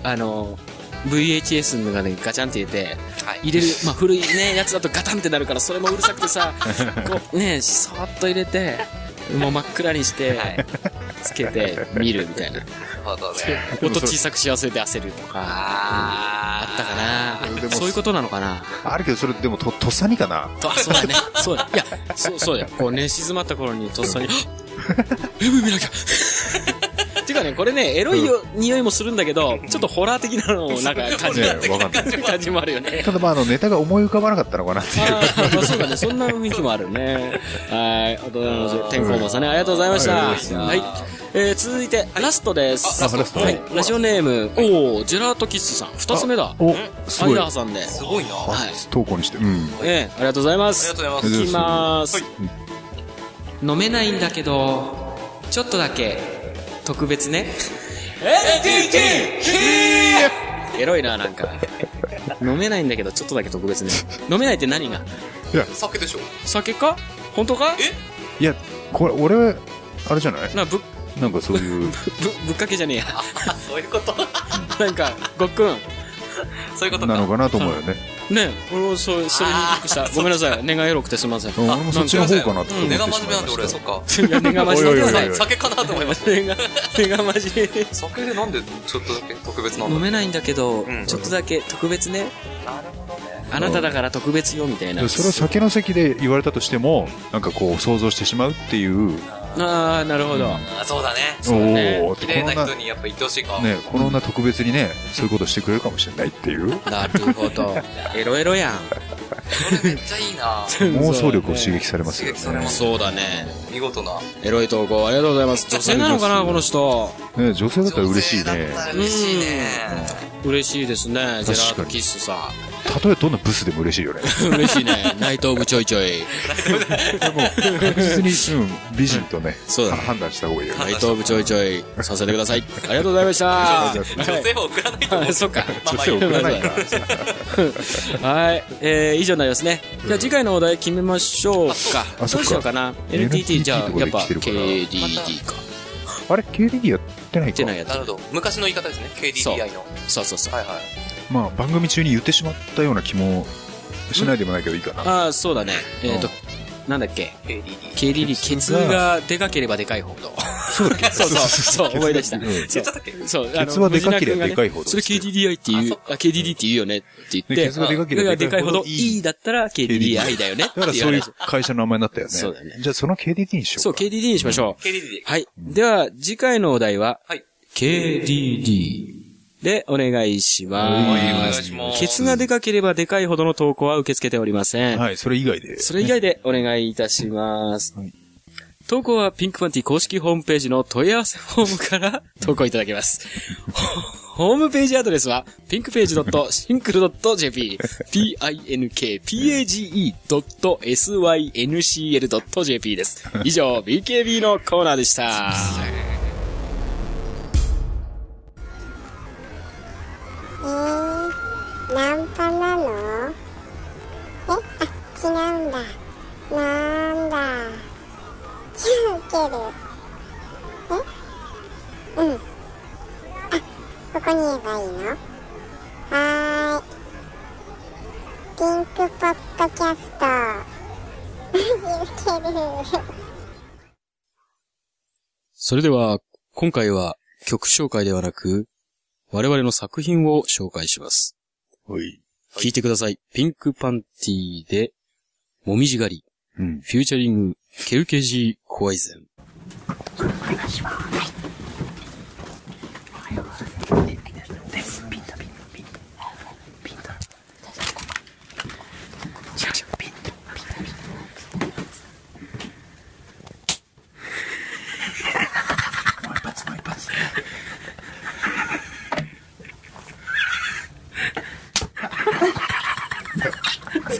あの、VHS の中にガチャンって入れて、はい。入れる、まあ古いね、やつだとガタンってなるから、それもうるさくてさ、こう、ね、そーっと入れて、もう真っ暗にして、はい。つけて見るみたいな。なるほどね。音小さくし忘れて焦るとか、ああったかなでもそういうことなのかなあるけど、それでもと、とっさにかなあ、そうだね。そうだ。いや、そう、そうだよ。こうね、静まった頃にとっさに、AV 見なきゃてかね、これね、エロいよ、匂いもするんだけど、ちょっとホラー的なのをなんか感じる。ねわかんない。感じもあるよね。ただまあ、あの、ネタが思い浮かばなかったのかなっていう。あーまあそうだね。そんな雰囲気もあるね。はい。ありがとうございます。天候もさんね、ありがとうございました。はい。えー、続いて、ラストです。あラストはい。ラジオネーム、おー、ジェラートキッスさん。二つ目だ。お、すごい。間挟んで。すごいな。はい。初投稿にして。うん。ええありがとうございます。ありがとうございますいきます。はい飲めないんだけど、ちょっとだけ、特別ね。エロいな、なんか。飲めないんだけど、ちょっとだけ特別ね。飲めないって何が？酒でしょ酒か？本当か？いや、これ、俺、あれじゃない？な、ぶ、なんかそういう、ぶ、ぶっかけじゃねえや。あ、そういうことなんか、ごっくん。そういうことか。なのかなと思うよね。ね俺もそ、それにびっくりした。ごめんなさい。根がエロくてすみません。うん俺もそっちの方かなって思って根が真面目なんで俺、そしっか。いや、根が真面目だ酒かなと思いました。根が、根が真面目。酒でなんでちょっとだけ特別なんだ飲めないんだけど、うんちょっとだけ特別ね。なるほどね。あなただから特別よ、みたいな。た。それを酒の席で言われたとしても、なんかこう、想像してしまうっていう、ああ、なるほど。あ、そうだね。おねおー綺麗な人にやっぱ言ってほしいか。ね、この女特別にね、そういうことしてくれるかもしれないっていう、なるほど。エロエロやん。それめっちゃいいな 妄想力を刺激されますよねそうだね。見事な。エロい投稿ありがとうございます。女性なのかな、この人。ね、女性だったら嬉しい女性ね。だったら嬉しいね。嬉しいですね、ジェラートキッスさたとえどんなブスでも嬉しいよね。ん。嬉しいね。ナイトオブちょいちょい。確実に、うん、美人とね、そうだね判断した方がいいよね。ナイトオブちょいちょいさせてください。ありがとうございました。女性は送らないと思う。あそっか。まあまあ女性送らないかはい。えー、以上になりますね。じゃあ次回のお題決めましょうか。どあそっかうしようかな。NTT、じゃあ、やっぱ KDD か。あれ ?KDD やってないか言ってないやつな。るほど。昔の言い方ですね。KDDI の。そうそうそう。はいはい。まあ、番組中に言ってしまったような気もしないでもないけどいいかな。ああ、そうだね。えっとうん、なんだっけ？KDD。ケツがでかければでかいほど。そうそうそう、そう、思い出した。そう、ケツはでかければでかいほどそれ KDDI って言う、あ、KDD って言うよねって言って、でケツがでかければでかいほどいいいいだったら KDDI だよねだからそういう話会社の名前になったよね。そうだねじゃあその KDD にしよそうう、か。KDD にしましょう。KDD。はい。では、次回のお題は、はい。KDD でお願いしまはい、お願いす。します。ケツがでかければでかいほどの投稿は受け付けておりません。はい、それ以外で。それ以外でお願いいたしますはい。投稿はピンクパンティ公式ホームページの問い合わせフォームから投稿いただけます。ホームページアドレスは、pinkpage.syncl.jp、p-i-n-k-p-a-g-e.syncl.jp です。以上、BKB のコーナーでした。それでは、今回は曲紹介ではなく、我々の作品を紹介します。はい。聞いてください。ピンクパンティーで、もみじ狩り、うん。フューチャリング、ケルケジー・コワイゼン。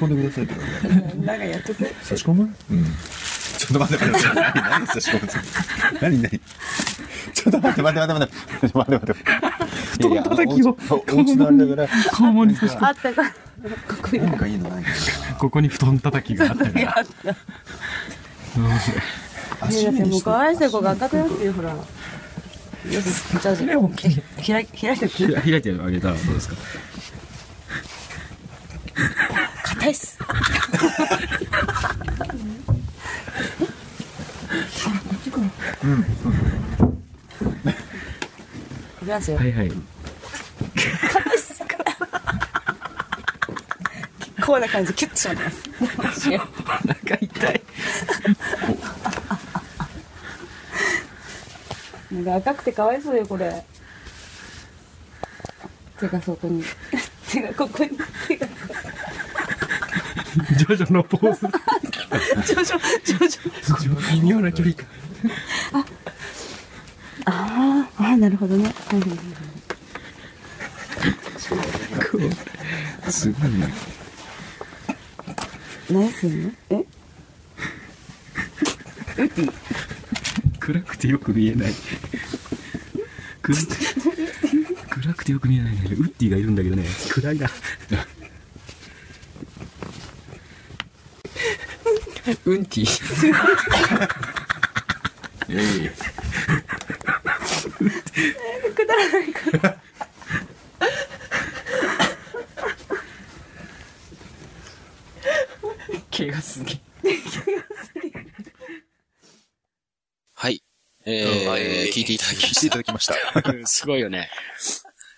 込んでくださいってなんかやっとく差し込む？うん。ちょっと待って待って待って。何差し込む何何？ちょっと待って待って待って待って。待って待って待って。いやいや、叩きを。お家のあれだから。肛門にあったかここに何かいいのないかここに布団叩きがあったから。もう可愛い子が赤くなってるほらよしじゃあじゃあ開い開いてく開いてあげたらどうですか硬いっすいきますよはいはい。こうな感じキュッとしますお腹痛い。なんか赤くてかわいそうよこれ手がそこに手がここに手がジョジョのポーズ。ちょちょちょちょ微妙な距離感。あーあーなるほどね。はいはいはい。すごいね。何すんの？え？ウッディ。暗くてよく見えない。暗くて、暗くてよく見えないね。ウッディがいるんだけどね。暗いな。うん。ティ。くだらないから毛がすげえ。はい。えうんはいー、聞いていただきま聞いていしただきました。た。すごいよね。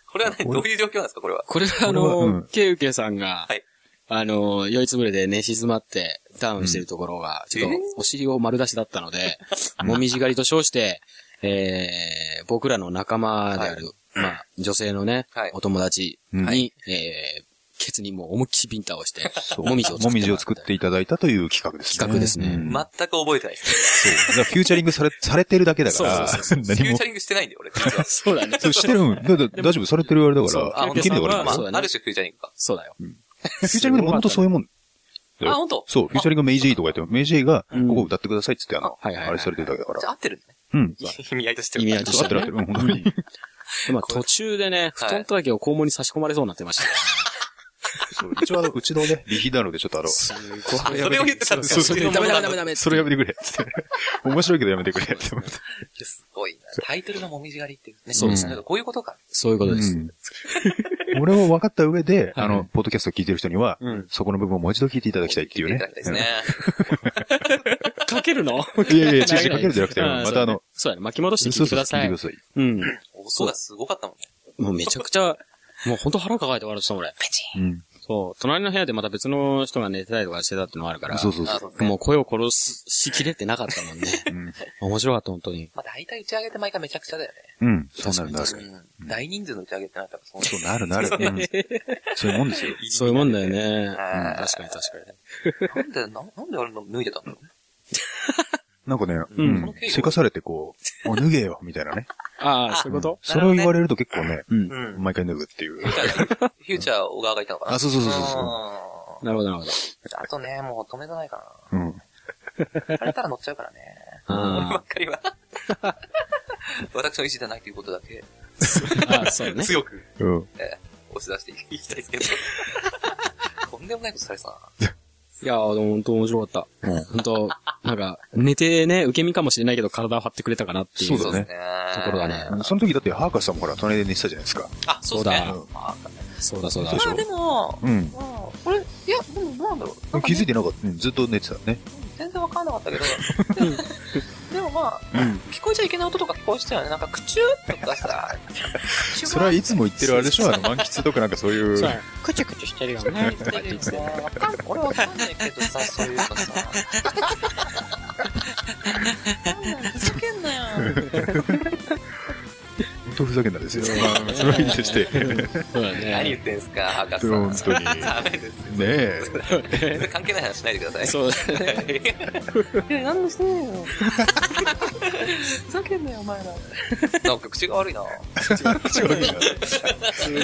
これはね、どういう状況なんですか、これは？これはあのん、ケウケさんがはい、あの、酔いつぶれで寝静まってダウンしてるところが、ちょっとお尻を丸出しだったので、もみじ狩りと称して、えー、僕らの仲間である、まあ、女性のねはい、お友達うんに、えー、ケツにもう思いっきりビンタをして、もみじを作ってもみじを作っていただいたという企画ですね。企画ですねうん全く覚えてない。そう。だからフューチャリングされ、されてるだけだから、そうそうフューチャ。リングしてないんだよ、俺。そうだね。そうしてるん。だだ大丈夫？されてるあれだから、あ、いけんだよ、俺。まあそうだねある種フューチャリングか。そうだよ。フューチャリングでも本当そういうもん。あ、本当？そう、フューチャリングメイジーとか言って、メイジーが、うんここ歌ってくださいって言って、あの、はいはいはいあれされてるだけだから。じゃあ合ってるね。うん。意味合いとしては意味合いとして合ってる合ってる。うん本当に。でまあ途中でね、布団叩きを肛門に差し込まれそうになってましたね。そう一応あの、うちのね、リヒなのでちょっとあの、すごいあそれを言ってたんですそうそうダメダメダメダメ。それやめてくれ。つって面白いけどやめてくれ。って思ってすごいな。タイトルがもみじ狩りっていうね。そうですね。こういうことか。そういうことです。うん俺を分かった上で、はいあの、ポッドキャストを聞いてる人にはうん、そこの部分をもう一度聞いていただきたいっていうね聞いていただきたいですね。かけるの？いやいや、違う違う、かけるんじゃなくて、うんまたあの、そうやね。巻き戻して聞いてください。そうそう聞いてくうん。音がすごかったもんね。もうめちゃくちゃ、もうほんと腹抱えて笑ってたもん俺。ださい。うん。そう。隣の部屋でまた別の人が寝てたりとかしてたってのもあるから。そうそうそう。もう声を殺しきれてなかったもんね。うん。面白かった、本当に。まあ大体打ち上げって毎回めちゃくちゃだよね。うん。そうなるなる。大人数の打ち上げってなったらそうそうなるなる。うんそういうもんですよ。そういうもんだよね。うん、ん確かに確かに。なんで、ななんであれの脱いでたんだろうね。なんかね、ううんん。せかされてこう、もう脱げよ、みたいなね。ああ、そういうこと？それを言われると結構ね、うん。うん。毎回脱ぐっていう。フューチャーが、フューチャー小川がいたのかなあそうそうそうそうそう。なるほど、なるほど。あとね、もう止めどないかな。うん。されたら乗っちゃうからね。うん俺ばっかりは。私の意思でないということだけ、ああ、そうね。強く、うん。えー押し出していきたいですけど。とんでもないことされてたな。いやー、でも本当面白かった。本当なんか、寝てね、受け身かもしれないけど体を張ってくれたかなっていう。そうだねねところがねその時だって、ハーカスさんもほら、隣で寝てたじゃないですか。あ、そうですね。そうあそうだそうだ。まあでも、うん。まあ、これ、いや、でもどうなんだろう。なんかね気づいてなかった。うんずっと寝てたね。全然わかんなかったけど、でもまあ、聞こえちゃいけない音とか聞こえてたよね。なんか、クチューとかさ、それはいつも言ってるあれでしょ？あの、満喫とかなんかそういう。そうやクチュクチュしてるよね。とかって言っててわかん俺わかんないけどさ、そういうのさ。ふざけんなよ。本当ふざけんなですよ。まあ、それはいいとして。何言ってんすか、博士さん。本当に。ねダメですよ。え。全然関係ない話しないでください。そうだね。いや、なんでしてんのよ。ふざけんなよ、お前ら。なんか口が悪いな。口悪いなすごい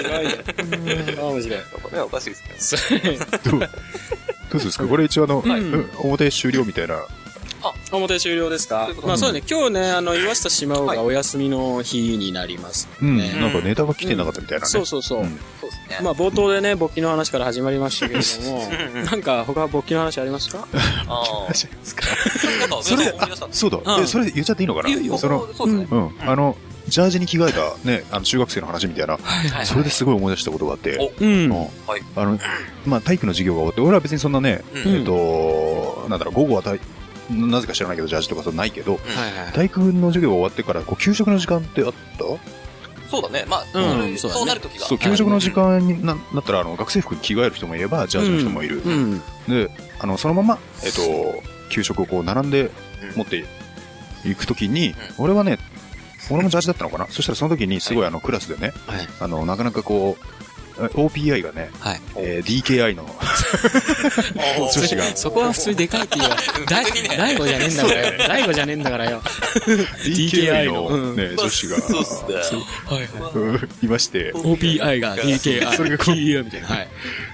面白い。これはおかしいですね。どう？どうですか？これ一応あの、表終了みたいな。表終了ですか？まあそうだね、今日ね、あの、岩下島尾がお休みの日になります。うん。ねなんかネタが来てなかったみたいなね。そうそうそう。うんそうですね。まあ冒頭でね、勃起の話から始まりましたけれども、なんか他勃起の話ありますか？ああ。じゃないですか。そうだ。うんえ、それ言っちゃっていいのかいやいやなその、そうですね。うん。あの、ジャージに着替えたね、あの、中学生の話みたいな、はいそれですごい思い出したことがあって、おうん。うんはい。あの、まあ、体育の授業が終わって、俺は別にそんなね、うんえっと、なんだろう、午後は体なぜか知らないけど、ジャージとかそうないけど、はいはい。体育の授業が終わってから、こう、給食の時間ってあった？そうだね。まあ、うんそうそうなるときが。そう、給食の時間にななったら、あの、学生服に着替える人もいれば、ジャージの人もいる。うん。で、あの、そのまま、えっと、給食をこう、並んで持っていくときに、俺はね、俺もジャージだったのかな？そしたらその時に、すごいあの、クラスでね、はい。あの、なかなかこう、え OPI がね、はい。えー DKI の 女子が、そこは普通にでかいっていうか、大大悟じゃねえんだからよ。大悟じゃねえんだからよ。DKI ののね、女子が、そうっすね。は いまして、OPI が DKI。それがこう PU みたいな。はい。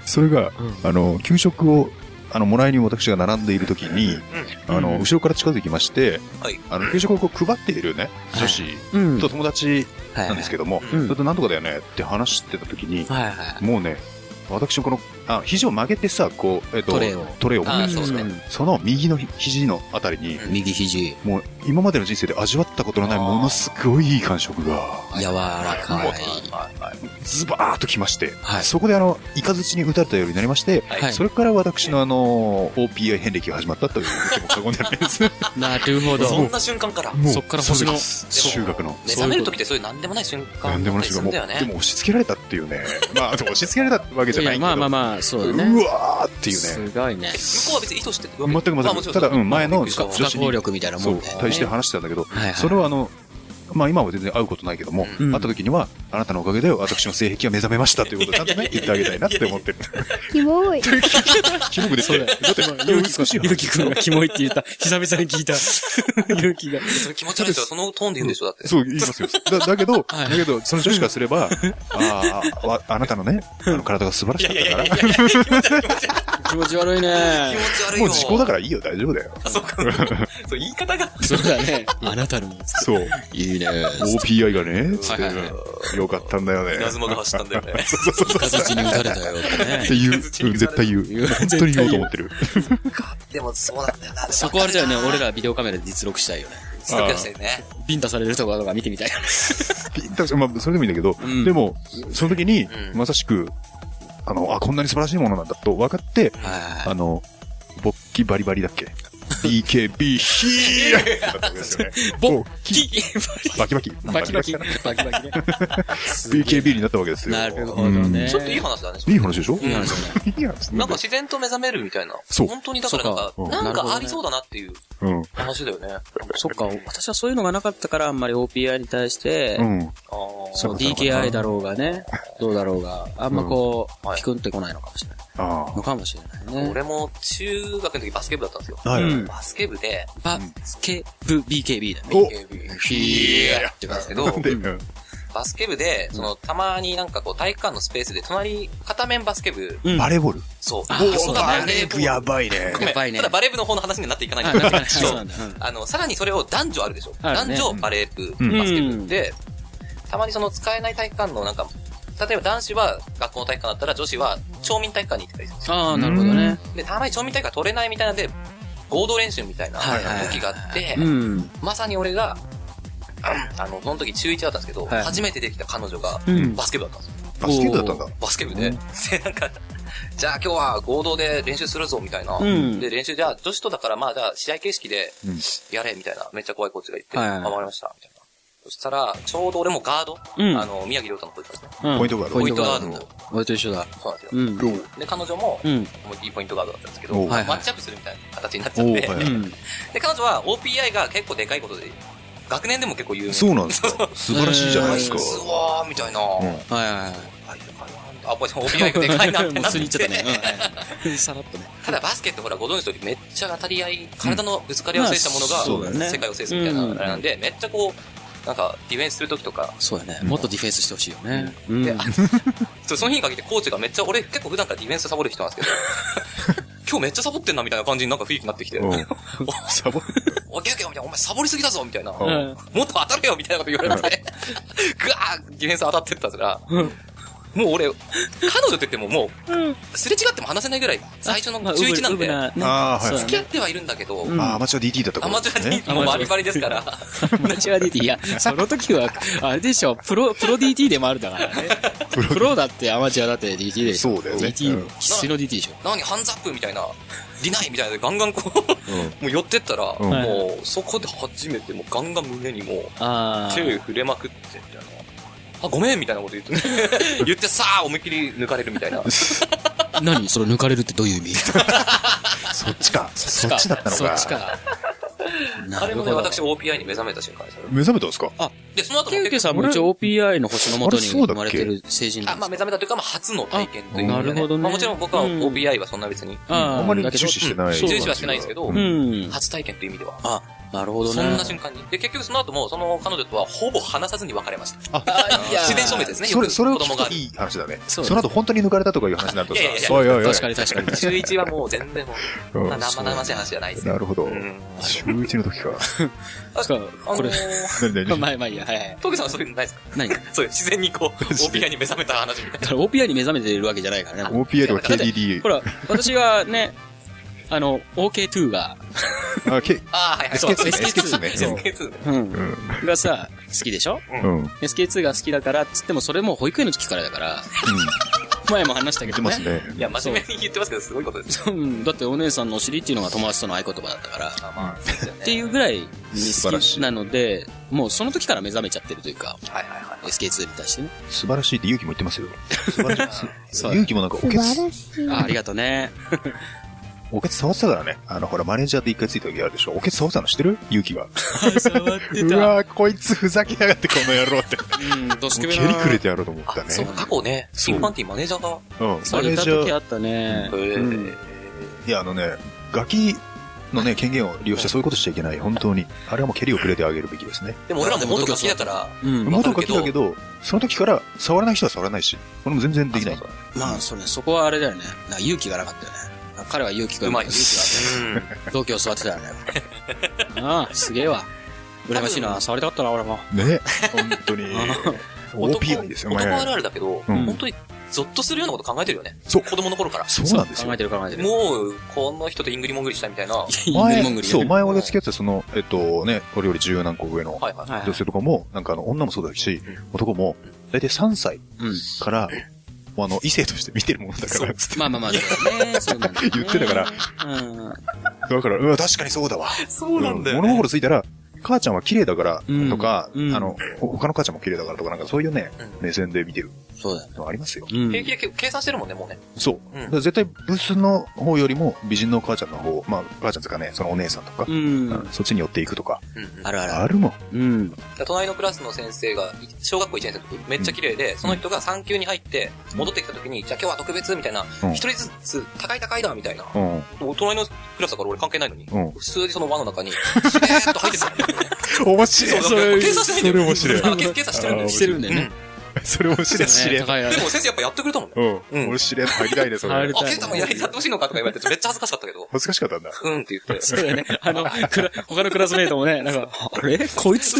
それが、あの、給食を、あの、もらいに私が並んでいる時に、あの、後ろから近づきまして、はい。あの、給食をこう配っているね、女子うん。と友達なんですけども、うん。それとなんとかだよねって話してた時に、はいはい。もうね、私のこの、あ、肘を曲げてさ、こう、えっと、トレーを。トレーを持ってあそその右の肘のあたりに、右肘。もう今までの人生で味わったことのないものすごいいい感触が、柔らかい。ズバーッときまして、はいそこであの、イカズチに打たれたようになりまして、はいそれから私のあの、OPI 遍歴が始まったという言っても過言ではないです。なるほど。そんな瞬間から。そっから星のそうです中学の。目覚めるときってそういうなんでもない瞬間なんでもないし、もう、でだよね。も押し付けられたっていうね。まあ、でも押し付けられたわけじゃないけど。まあまあまあ、そうだね。うわーっていうね。すごいね。向こうは別に意図して全く全くただうん前の女子不可抗力みたいなもん。対して話してたんだけど、はいはいそれはあの、まあ今は全然会うことないけども、うん会った時には、あなたのおかげで私の性癖が目覚めましたということをちゃんとね、言ってあげたいなって思ってる。キモい。キモく出て。だって、ゆう美しいゆうきくんがキモいって言った。久々に聞いた。ゆうきが。それ気持ち悪い人はそのトーンで言うんでしょだって。そう、言いますよ。だだけど、はいだけど、その女子からすれば、ああわ、あなたのね、あの体が素晴らしかったから、気持ち悪い気ね。持ち悪いよ。もう時効だからいいよ、大丈夫だよ。あ、そうか。そう、言い方が。そうだね。あなたの。そう。いいね。OPI がね、つってはいはいよかったんだよね。稲妻が走ったんだよね。形に打たれたよってってね。言う。うん絶対言う。本当に言おうと思ってる。でもそうなんだよな。そこあれだよね。俺らビデオカメラで実録したいよね。ストックしてね。ビンタされるところとか見てみたいよね。ピンとまあ、それでもいいんだけど、んでも、その時に、うんまさしく、あの、あ、こんなに素晴らしいものなんだと分かって、はあの、勃起バリバリだっけ BKB、ヒーだったわけですよね。ボおッキバキバキ。バキバキ。バキバキね。BKB になったわけですよ。なるほどね。ちょっといい話だね。いい話でしょ？いい話だね。いい話なんか自然と目覚めるみたいな。そう本当にだからなんか、なんかありそうだなっていううん。話だよね。そっか、私はそういうのがなかったから、あんまり OPI に対して、その DKI だろうがね、どうだろうが、あんまこう、はいピクンってこないのかもしれない。あのかもしれないね。俺も中学の時バスケ部だったんですよ。あ。はい。うん。バスケ部で、バスケ部 BKB だね。お。KB ヒーってなんですけど、バスケ部で、その、たまになんかこう、体育館のスペースで、隣、片面バスケ部、うん。バレーボール？そう。あおそうだ。ねバレーボール。やばいね。やばいね。ただバレー部の方の話になっていかない。あ、んだけど。そう。あの、さらにそれを男女あるでしょ。男女バレー部、うん。バスケ部で、たまにその使えない体育館のなんか、例えば男子は学校の体育館だったら女子は町民体育館に行ってたりするんですよ。ああ、なるほどね。で、たまに町民体育館取れないみたいなんで、合同練習みたいな時があって、うん。まさに俺が、あの、その時中1だったんですけど、はい初めてできた彼女がうんバスケ部だったんですよ。バスケ部だったんだ。バスケ部で。で、なんか、じゃあ今日は合同で練習するぞ、みたいな。んで、練習じゃあ女子とだから、まあじゃあ試合形式でうんやれ、みたいな。めっちゃ怖いコーチが言って、はいはいあ、わかりました、みたいな。そしたら、ちょうど俺もガード、うんあの、宮城亮太のポジションですね。うんポイントガードポイントガードの。俺と一緒だ。そうなんですよ。うん。おうで、彼女も、うん。思いっきりポイントガードだったんですけど、おうまあはいはいマッチアップするみたいな形になっちゃって、おうはいうん。で、彼女は OPI が結構でかいことで、学年でも結構有名そうなんですか？素晴らしいじゃないですかあ。いつはーみたいな。うんはいはいはい。はいあ、これ OPI がでかいなってもうなって。すりちゃったね。うん。さらっとね。ただバスケってほら、ご存知の通りめっちゃ当たり合い、体のぶつかり合いを制したものまあそうだよねが世界を制すみたいなうんあれなんで、めっちゃこう、なんかディフェンスするときとか、そうだね。もっとディフェンスしてほしいよね。うん。で、あその日に限ってコーチがめっちゃ、俺結構普段からディフェンスサボる人なんですけど、今日めっちゃサボってんなみたいな感じになんか雰囲気になってきて、サボおけけよみたいな、お前サボりすぎだぞみたいな、うもんっと当たれよみたいなこと言われて、ぐわーディフェンス当たってったら、もう俺、彼女って言ってももう、すれ違っても話せないぐらい、最初のまあ中1なんで、付き合ってはいるんだけど、うん。あ、アマチュア DT だったアマチュアにね。もうバリバリですから、アマチュア DT。いや、その時は、あれでしょ、プロ、プロ DT でもあるだからね。プロだってアマチュアだって DT でしょ。そうだよね。DT うん、必須の DT でしょ。何ハンズアップみたいな、ディナイみたいなガンガンこう、うん。もう寄ってったら、うん。もうそこで初めてもうガンガン胸にもうああ。手触れまくってみたいな。あ、ごめんみたいなこと言って、言ってさあ思いっきり抜かれるみたいな。何それ抜かれるってどういう意味？そっちか。そっちだったのかそっち。か。あれもね、なるほど。私 OPI に目覚めた瞬間ですよ。目覚めたんですか？で、その後もケウさんも一応 OPI の星のもとに生まれてる成人なあ、まあ目覚めたというか、まあ初の体験という意味で、あなるほどねまあもちろん僕はうん OPI はそんな別に、ああんまり重視してない。重視はしてないんですけど、うん。初体験という意味では。あ、なるほどね。そんな瞬間に。で、結局その後も、その彼女とはほぼ話さずに別れました。あ、いや。自然消滅ですね。それ、それを聞くといい話だね。その後本当に抜かれたとかいう話になるとさいやいやい、や。確かに確かに。中1はもう全然もう、うんまあ生々しい話じゃないですよ。なるほど。うん中1の時か。確かこれあのー、何何？まあまあいいや、はいはい。トゲさんはそういうのないですか？何だかそういう自然にこう、OPI に目覚めた話みたいな。ら OPI に目覚めてるわけじゃないからね。OPA とか KDD ほ。ら、私がね、あの、OK2 が、あ、K、ああ、はいはい。そう SK2 ね。SK2 ね。うんう、ん。がさ、好きでしょ？うん。うん。?SK2 が好きだからっつっても、それも保育園の時からだから、前も話したけどね。言ってますね。いや、真面目に言ってますけど、すごいことですよ。うん、だってお姉さんのお尻っていうのが友達との合言葉だったから、あまあ、そうですよね。っていうぐらいに好素晴らしいきなので、もうその時から目覚めちゃってるというか、はいはいはい。SK2 に対してね。素晴らしいって勇気も言ってますよ。素晴らしい。そう勇気もなんかお素晴らしい。あありがとうね。おけつ触ってたからね。あの、ほら、マネージャーで一回ついた時あるでしょ。おけつ触ってたの知ってる？勇気が。触って うわーこいつふざけやがってこの野郎って。うん、どす蹴りけべな。くれてやろうと思ったあ、ね。そう、過去ね、ピンパンティマネージャーが、うん。そう、マネージャー、あったね。えうんいや、あのね、ガキのね、権限を利用してそういうことしちゃいけない。本当に。あれはもう蹴りをくれてあげるべきですね。でも俺らも元ガキだから、うん。元ガキだけど、その時から触らない人は触らないし、俺も全然できない。まあ、そうね、そこはあれだよね。な勇気がなかったよね。彼は勇気がうまい。勇気があって。うん。同居を座ってたよね。ああ、すげえわ。羨ましいな。触りたかったな、俺も。ね。本当に。男 OPI ですよ、男あるね。あるだけど、うん本当にゾッとするようなこと考えてるよね。そう子供の頃から。そうなんですよ考え。てる考えてる。もう、この人とイングリモングリしたいみたいな。はいイングリモン前、グリそう、前俺が付き合ってたその、えっとね、俺より十何個上のはい。はいはい女性とかも、なんかあの、女もそうだし、男も、だいたい3歳うん。から、もうあの、異性として見てるものだから、つってまあまあまあ、そうだね。そうなんだよね。言ってたから。うん。だから、うん、確かにそうだわ。そうなんだよ、ね。物心ついたら、母ちゃんは綺麗だからうんとか、うん。あの、ほ他の母ちゃんも綺麗だからとか、なんかそういうね、目線で見てるそうだよ。のありますよ。うん。平気でけ計算してるもんね、もうね。そう。うんだから絶対ブスの方よりも美人の母ちゃんの方、まあ、母ちゃんとかね、そのお姉さんとか、ううんん。そっちに寄っていくとか、うんうんあるある。あるもん。うん。で隣のクラスの先生が、い小学校1年生の時、めっちゃ綺麗で、その人が3級に入って、戻ってきた時に、じゃあ今日は特別みたいなうん、一人ずつ、高い高いだみたいな。うん。隣のクラスだから俺関係ないのに、うん普通にその輪の中に、しれーっと入ってたの。面白い。そう、だから計算してみてそれ面白い。あ計計算してるんだよ。してるんだよね。それ面白い。知れでも先生やっぱやってくれたもんね。うん。うん俺知れん。入りたいね、それ。あ、ケンタもやりやってほしいのかとか言われて、めっちゃ恥ずかしかったけど、恥ずかしかったんだ。うんって言って。そうだよね。あの、他のクラスメイトもね、なんか、あれ？こいつ、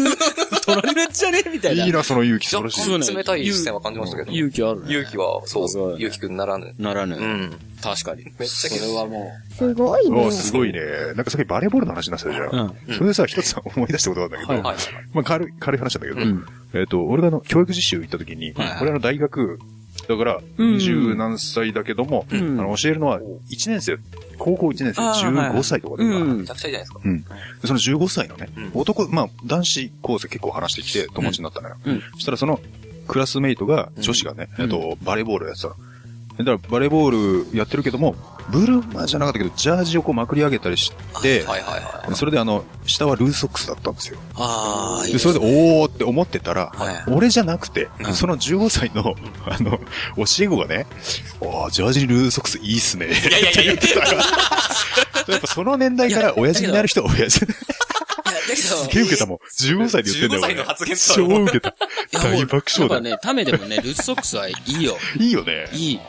隣のやつじゃね？みたいな。いいな、その勇気、素晴らしい。若干冷たい視線は感じましたけど。勇気あるね。勇気は、そそうう、勇気くんならぬ。ならぬ。うん。確かに。めっちゃそれはもすごいねお。すごいね。なんかさっきバレーボールの話になってたじゃん。う。うん。それでさ、一つ思い出したことがあるんだけど、はい。まあ軽い、軽い話なんだけど、うんえっ、と、俺があの、教育実習行った時に、はいはい俺あの大学、だから、うん。十何歳だけども、ん。あの、教えるのは1年生、高校1年生、あーはい15歳とかで、うん。めちゃくちゃいいじゃないですか。うん。でその15歳のね、うん。男、まあ、男子高生結構話してきて友達になったのよ。うん。そしたらその、クラスメイトが、女子がね、えっと、バレーボールやってたの。だから、バレーボールやってるけども、ブルマじゃなかったけど、ジャージをこうまくり上げたりして、はいはいはい。それであの、下はルーズソックスだったんですよ。ああ、いいで、それで、おーって思ってたら、はい俺じゃなくて、うんその15歳の、あの、教え子がね、おー、ジャージにルーズソックスいいっすね。いやいやいや、やっぱその年代から親父になる人は親父。だけど、すげえ受けたもん。15歳で言ってんだよ。15歳の発言とは超受けた。大爆笑だ。やっぱね、ためでもね、ルーズソックスはいいよ。いいよね。いい。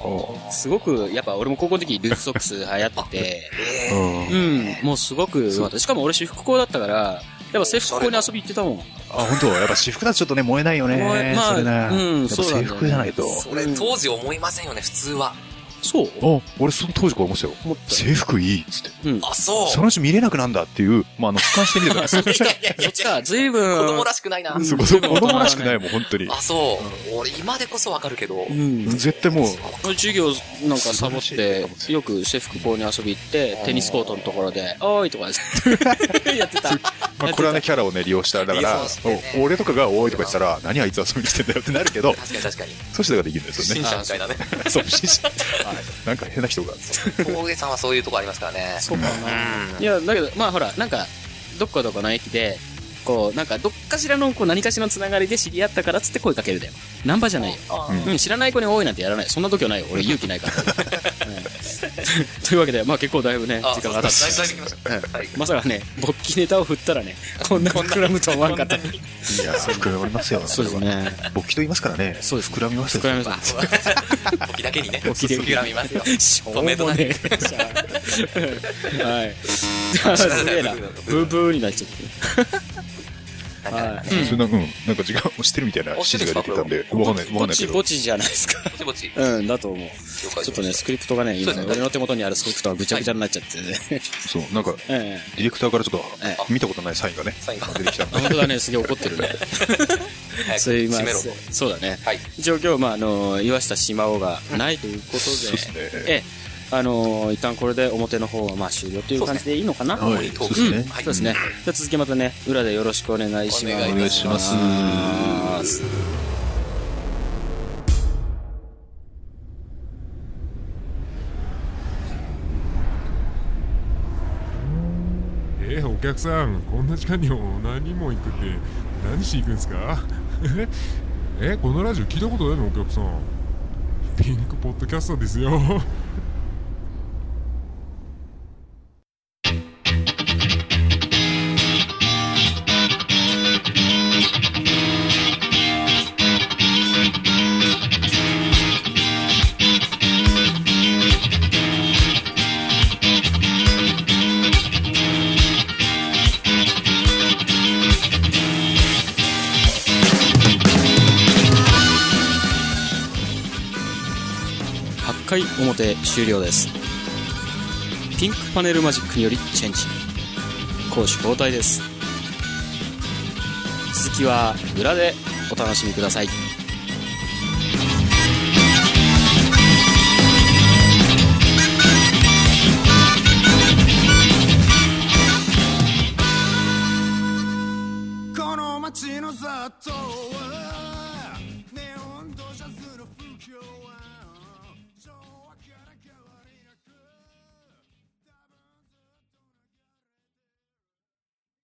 すごく、やっぱ俺も高校の時ルーズソックス流行ってて、うん。うん、もうすごく、しかも俺私服校だったから、やっぱ制服校に遊び行ってたもん。あ、本当？やっぱ私服だとちょっとね、燃えないよね。燃えまあそれね。うんやっぱ制服じゃないと。それ当時思いませんよね、普通は。そう？お俺その当時から思ってたよ。思った制服いいっつって。うん。あ、そう。そのうち見れなくなんだっていう、まあ、あの、俯瞰してみてください。いやいやいやいやそっちか、ずいぶん。子供らしくないな。そこそこ子供らしくないもん、本当に。あ、そう。俺今でこそわかるけどう。ん。絶対もう、授業なんかサボって、よく制服校に遊び行って、テニスコートのところで、おーいとか やってた。まあ、これはね、キャラをね、利用した。だから俺とかが多いとか言ってたら、何あいつ遊びに来てんだよってなるけど、確かに確かに。阻止ができるんですよ新ね。車みたいなね。そう、不審者。なんか変な人が。峠さんはそういうとこありますからね。そうかな。いや、だけど、まあほら、なんか、どっかどこの駅で、こう、なんか、どっかしらの、こう、何かしらのつながりで知り合ったからっつって声かけるだよ。ナンパじゃないよ。うん、知らない子に多いなんてやらない。そんな度胸ないよ。俺勇気ないから。うん というわけで、まあ結構だいぶね、あ、時間が経って。はい。まさかね、勃起ネタを振ったらね、こんな膨らむとは思わんかった。いや、膨らみますよ。そうですね。勃起と言いますからね。そうです膨らみますよ。膨らみます。簿記だけにね。簿記で膨らみますよ。しょうねえ。はい。すげえな。ブーブーになっちゃって。はい。それな、うん。なんか時間押してるみたいな指示が出てたんで、わかんない、わかんないけど。ぼちじゃないですか。ぼちぼち。うん、だと思う。ちょっとね、スクリプトがね、今俺の手元にあるスクリプトがぐちゃぐちゃになっちゃってね。そう、なんか、ええ。ディレクターからちょっとええ、見たことないサインがね、サインが出てきた。本当だね、すげえ怒ってるね。早くすいま締めろせん。そうだね。はい。一応今日、まあ、あの、岩下島尾がないということで、そうですね。ええ、あの、一旦これで表の方はまあ終了という感じでいいのかな？はい、そうですね。そうですね。じゃあ続きまたね、裏でよろしくお願いします。お願いします。えお客さんこんな時間にも何も行くって何しに行くんですか？ええこのラジオ聞いたことないのお客さんピンクポッドキャストですよ表終了です。ピンクパネルマジックによりチェンジ。攻守交代です。続きは裏でお楽しみください。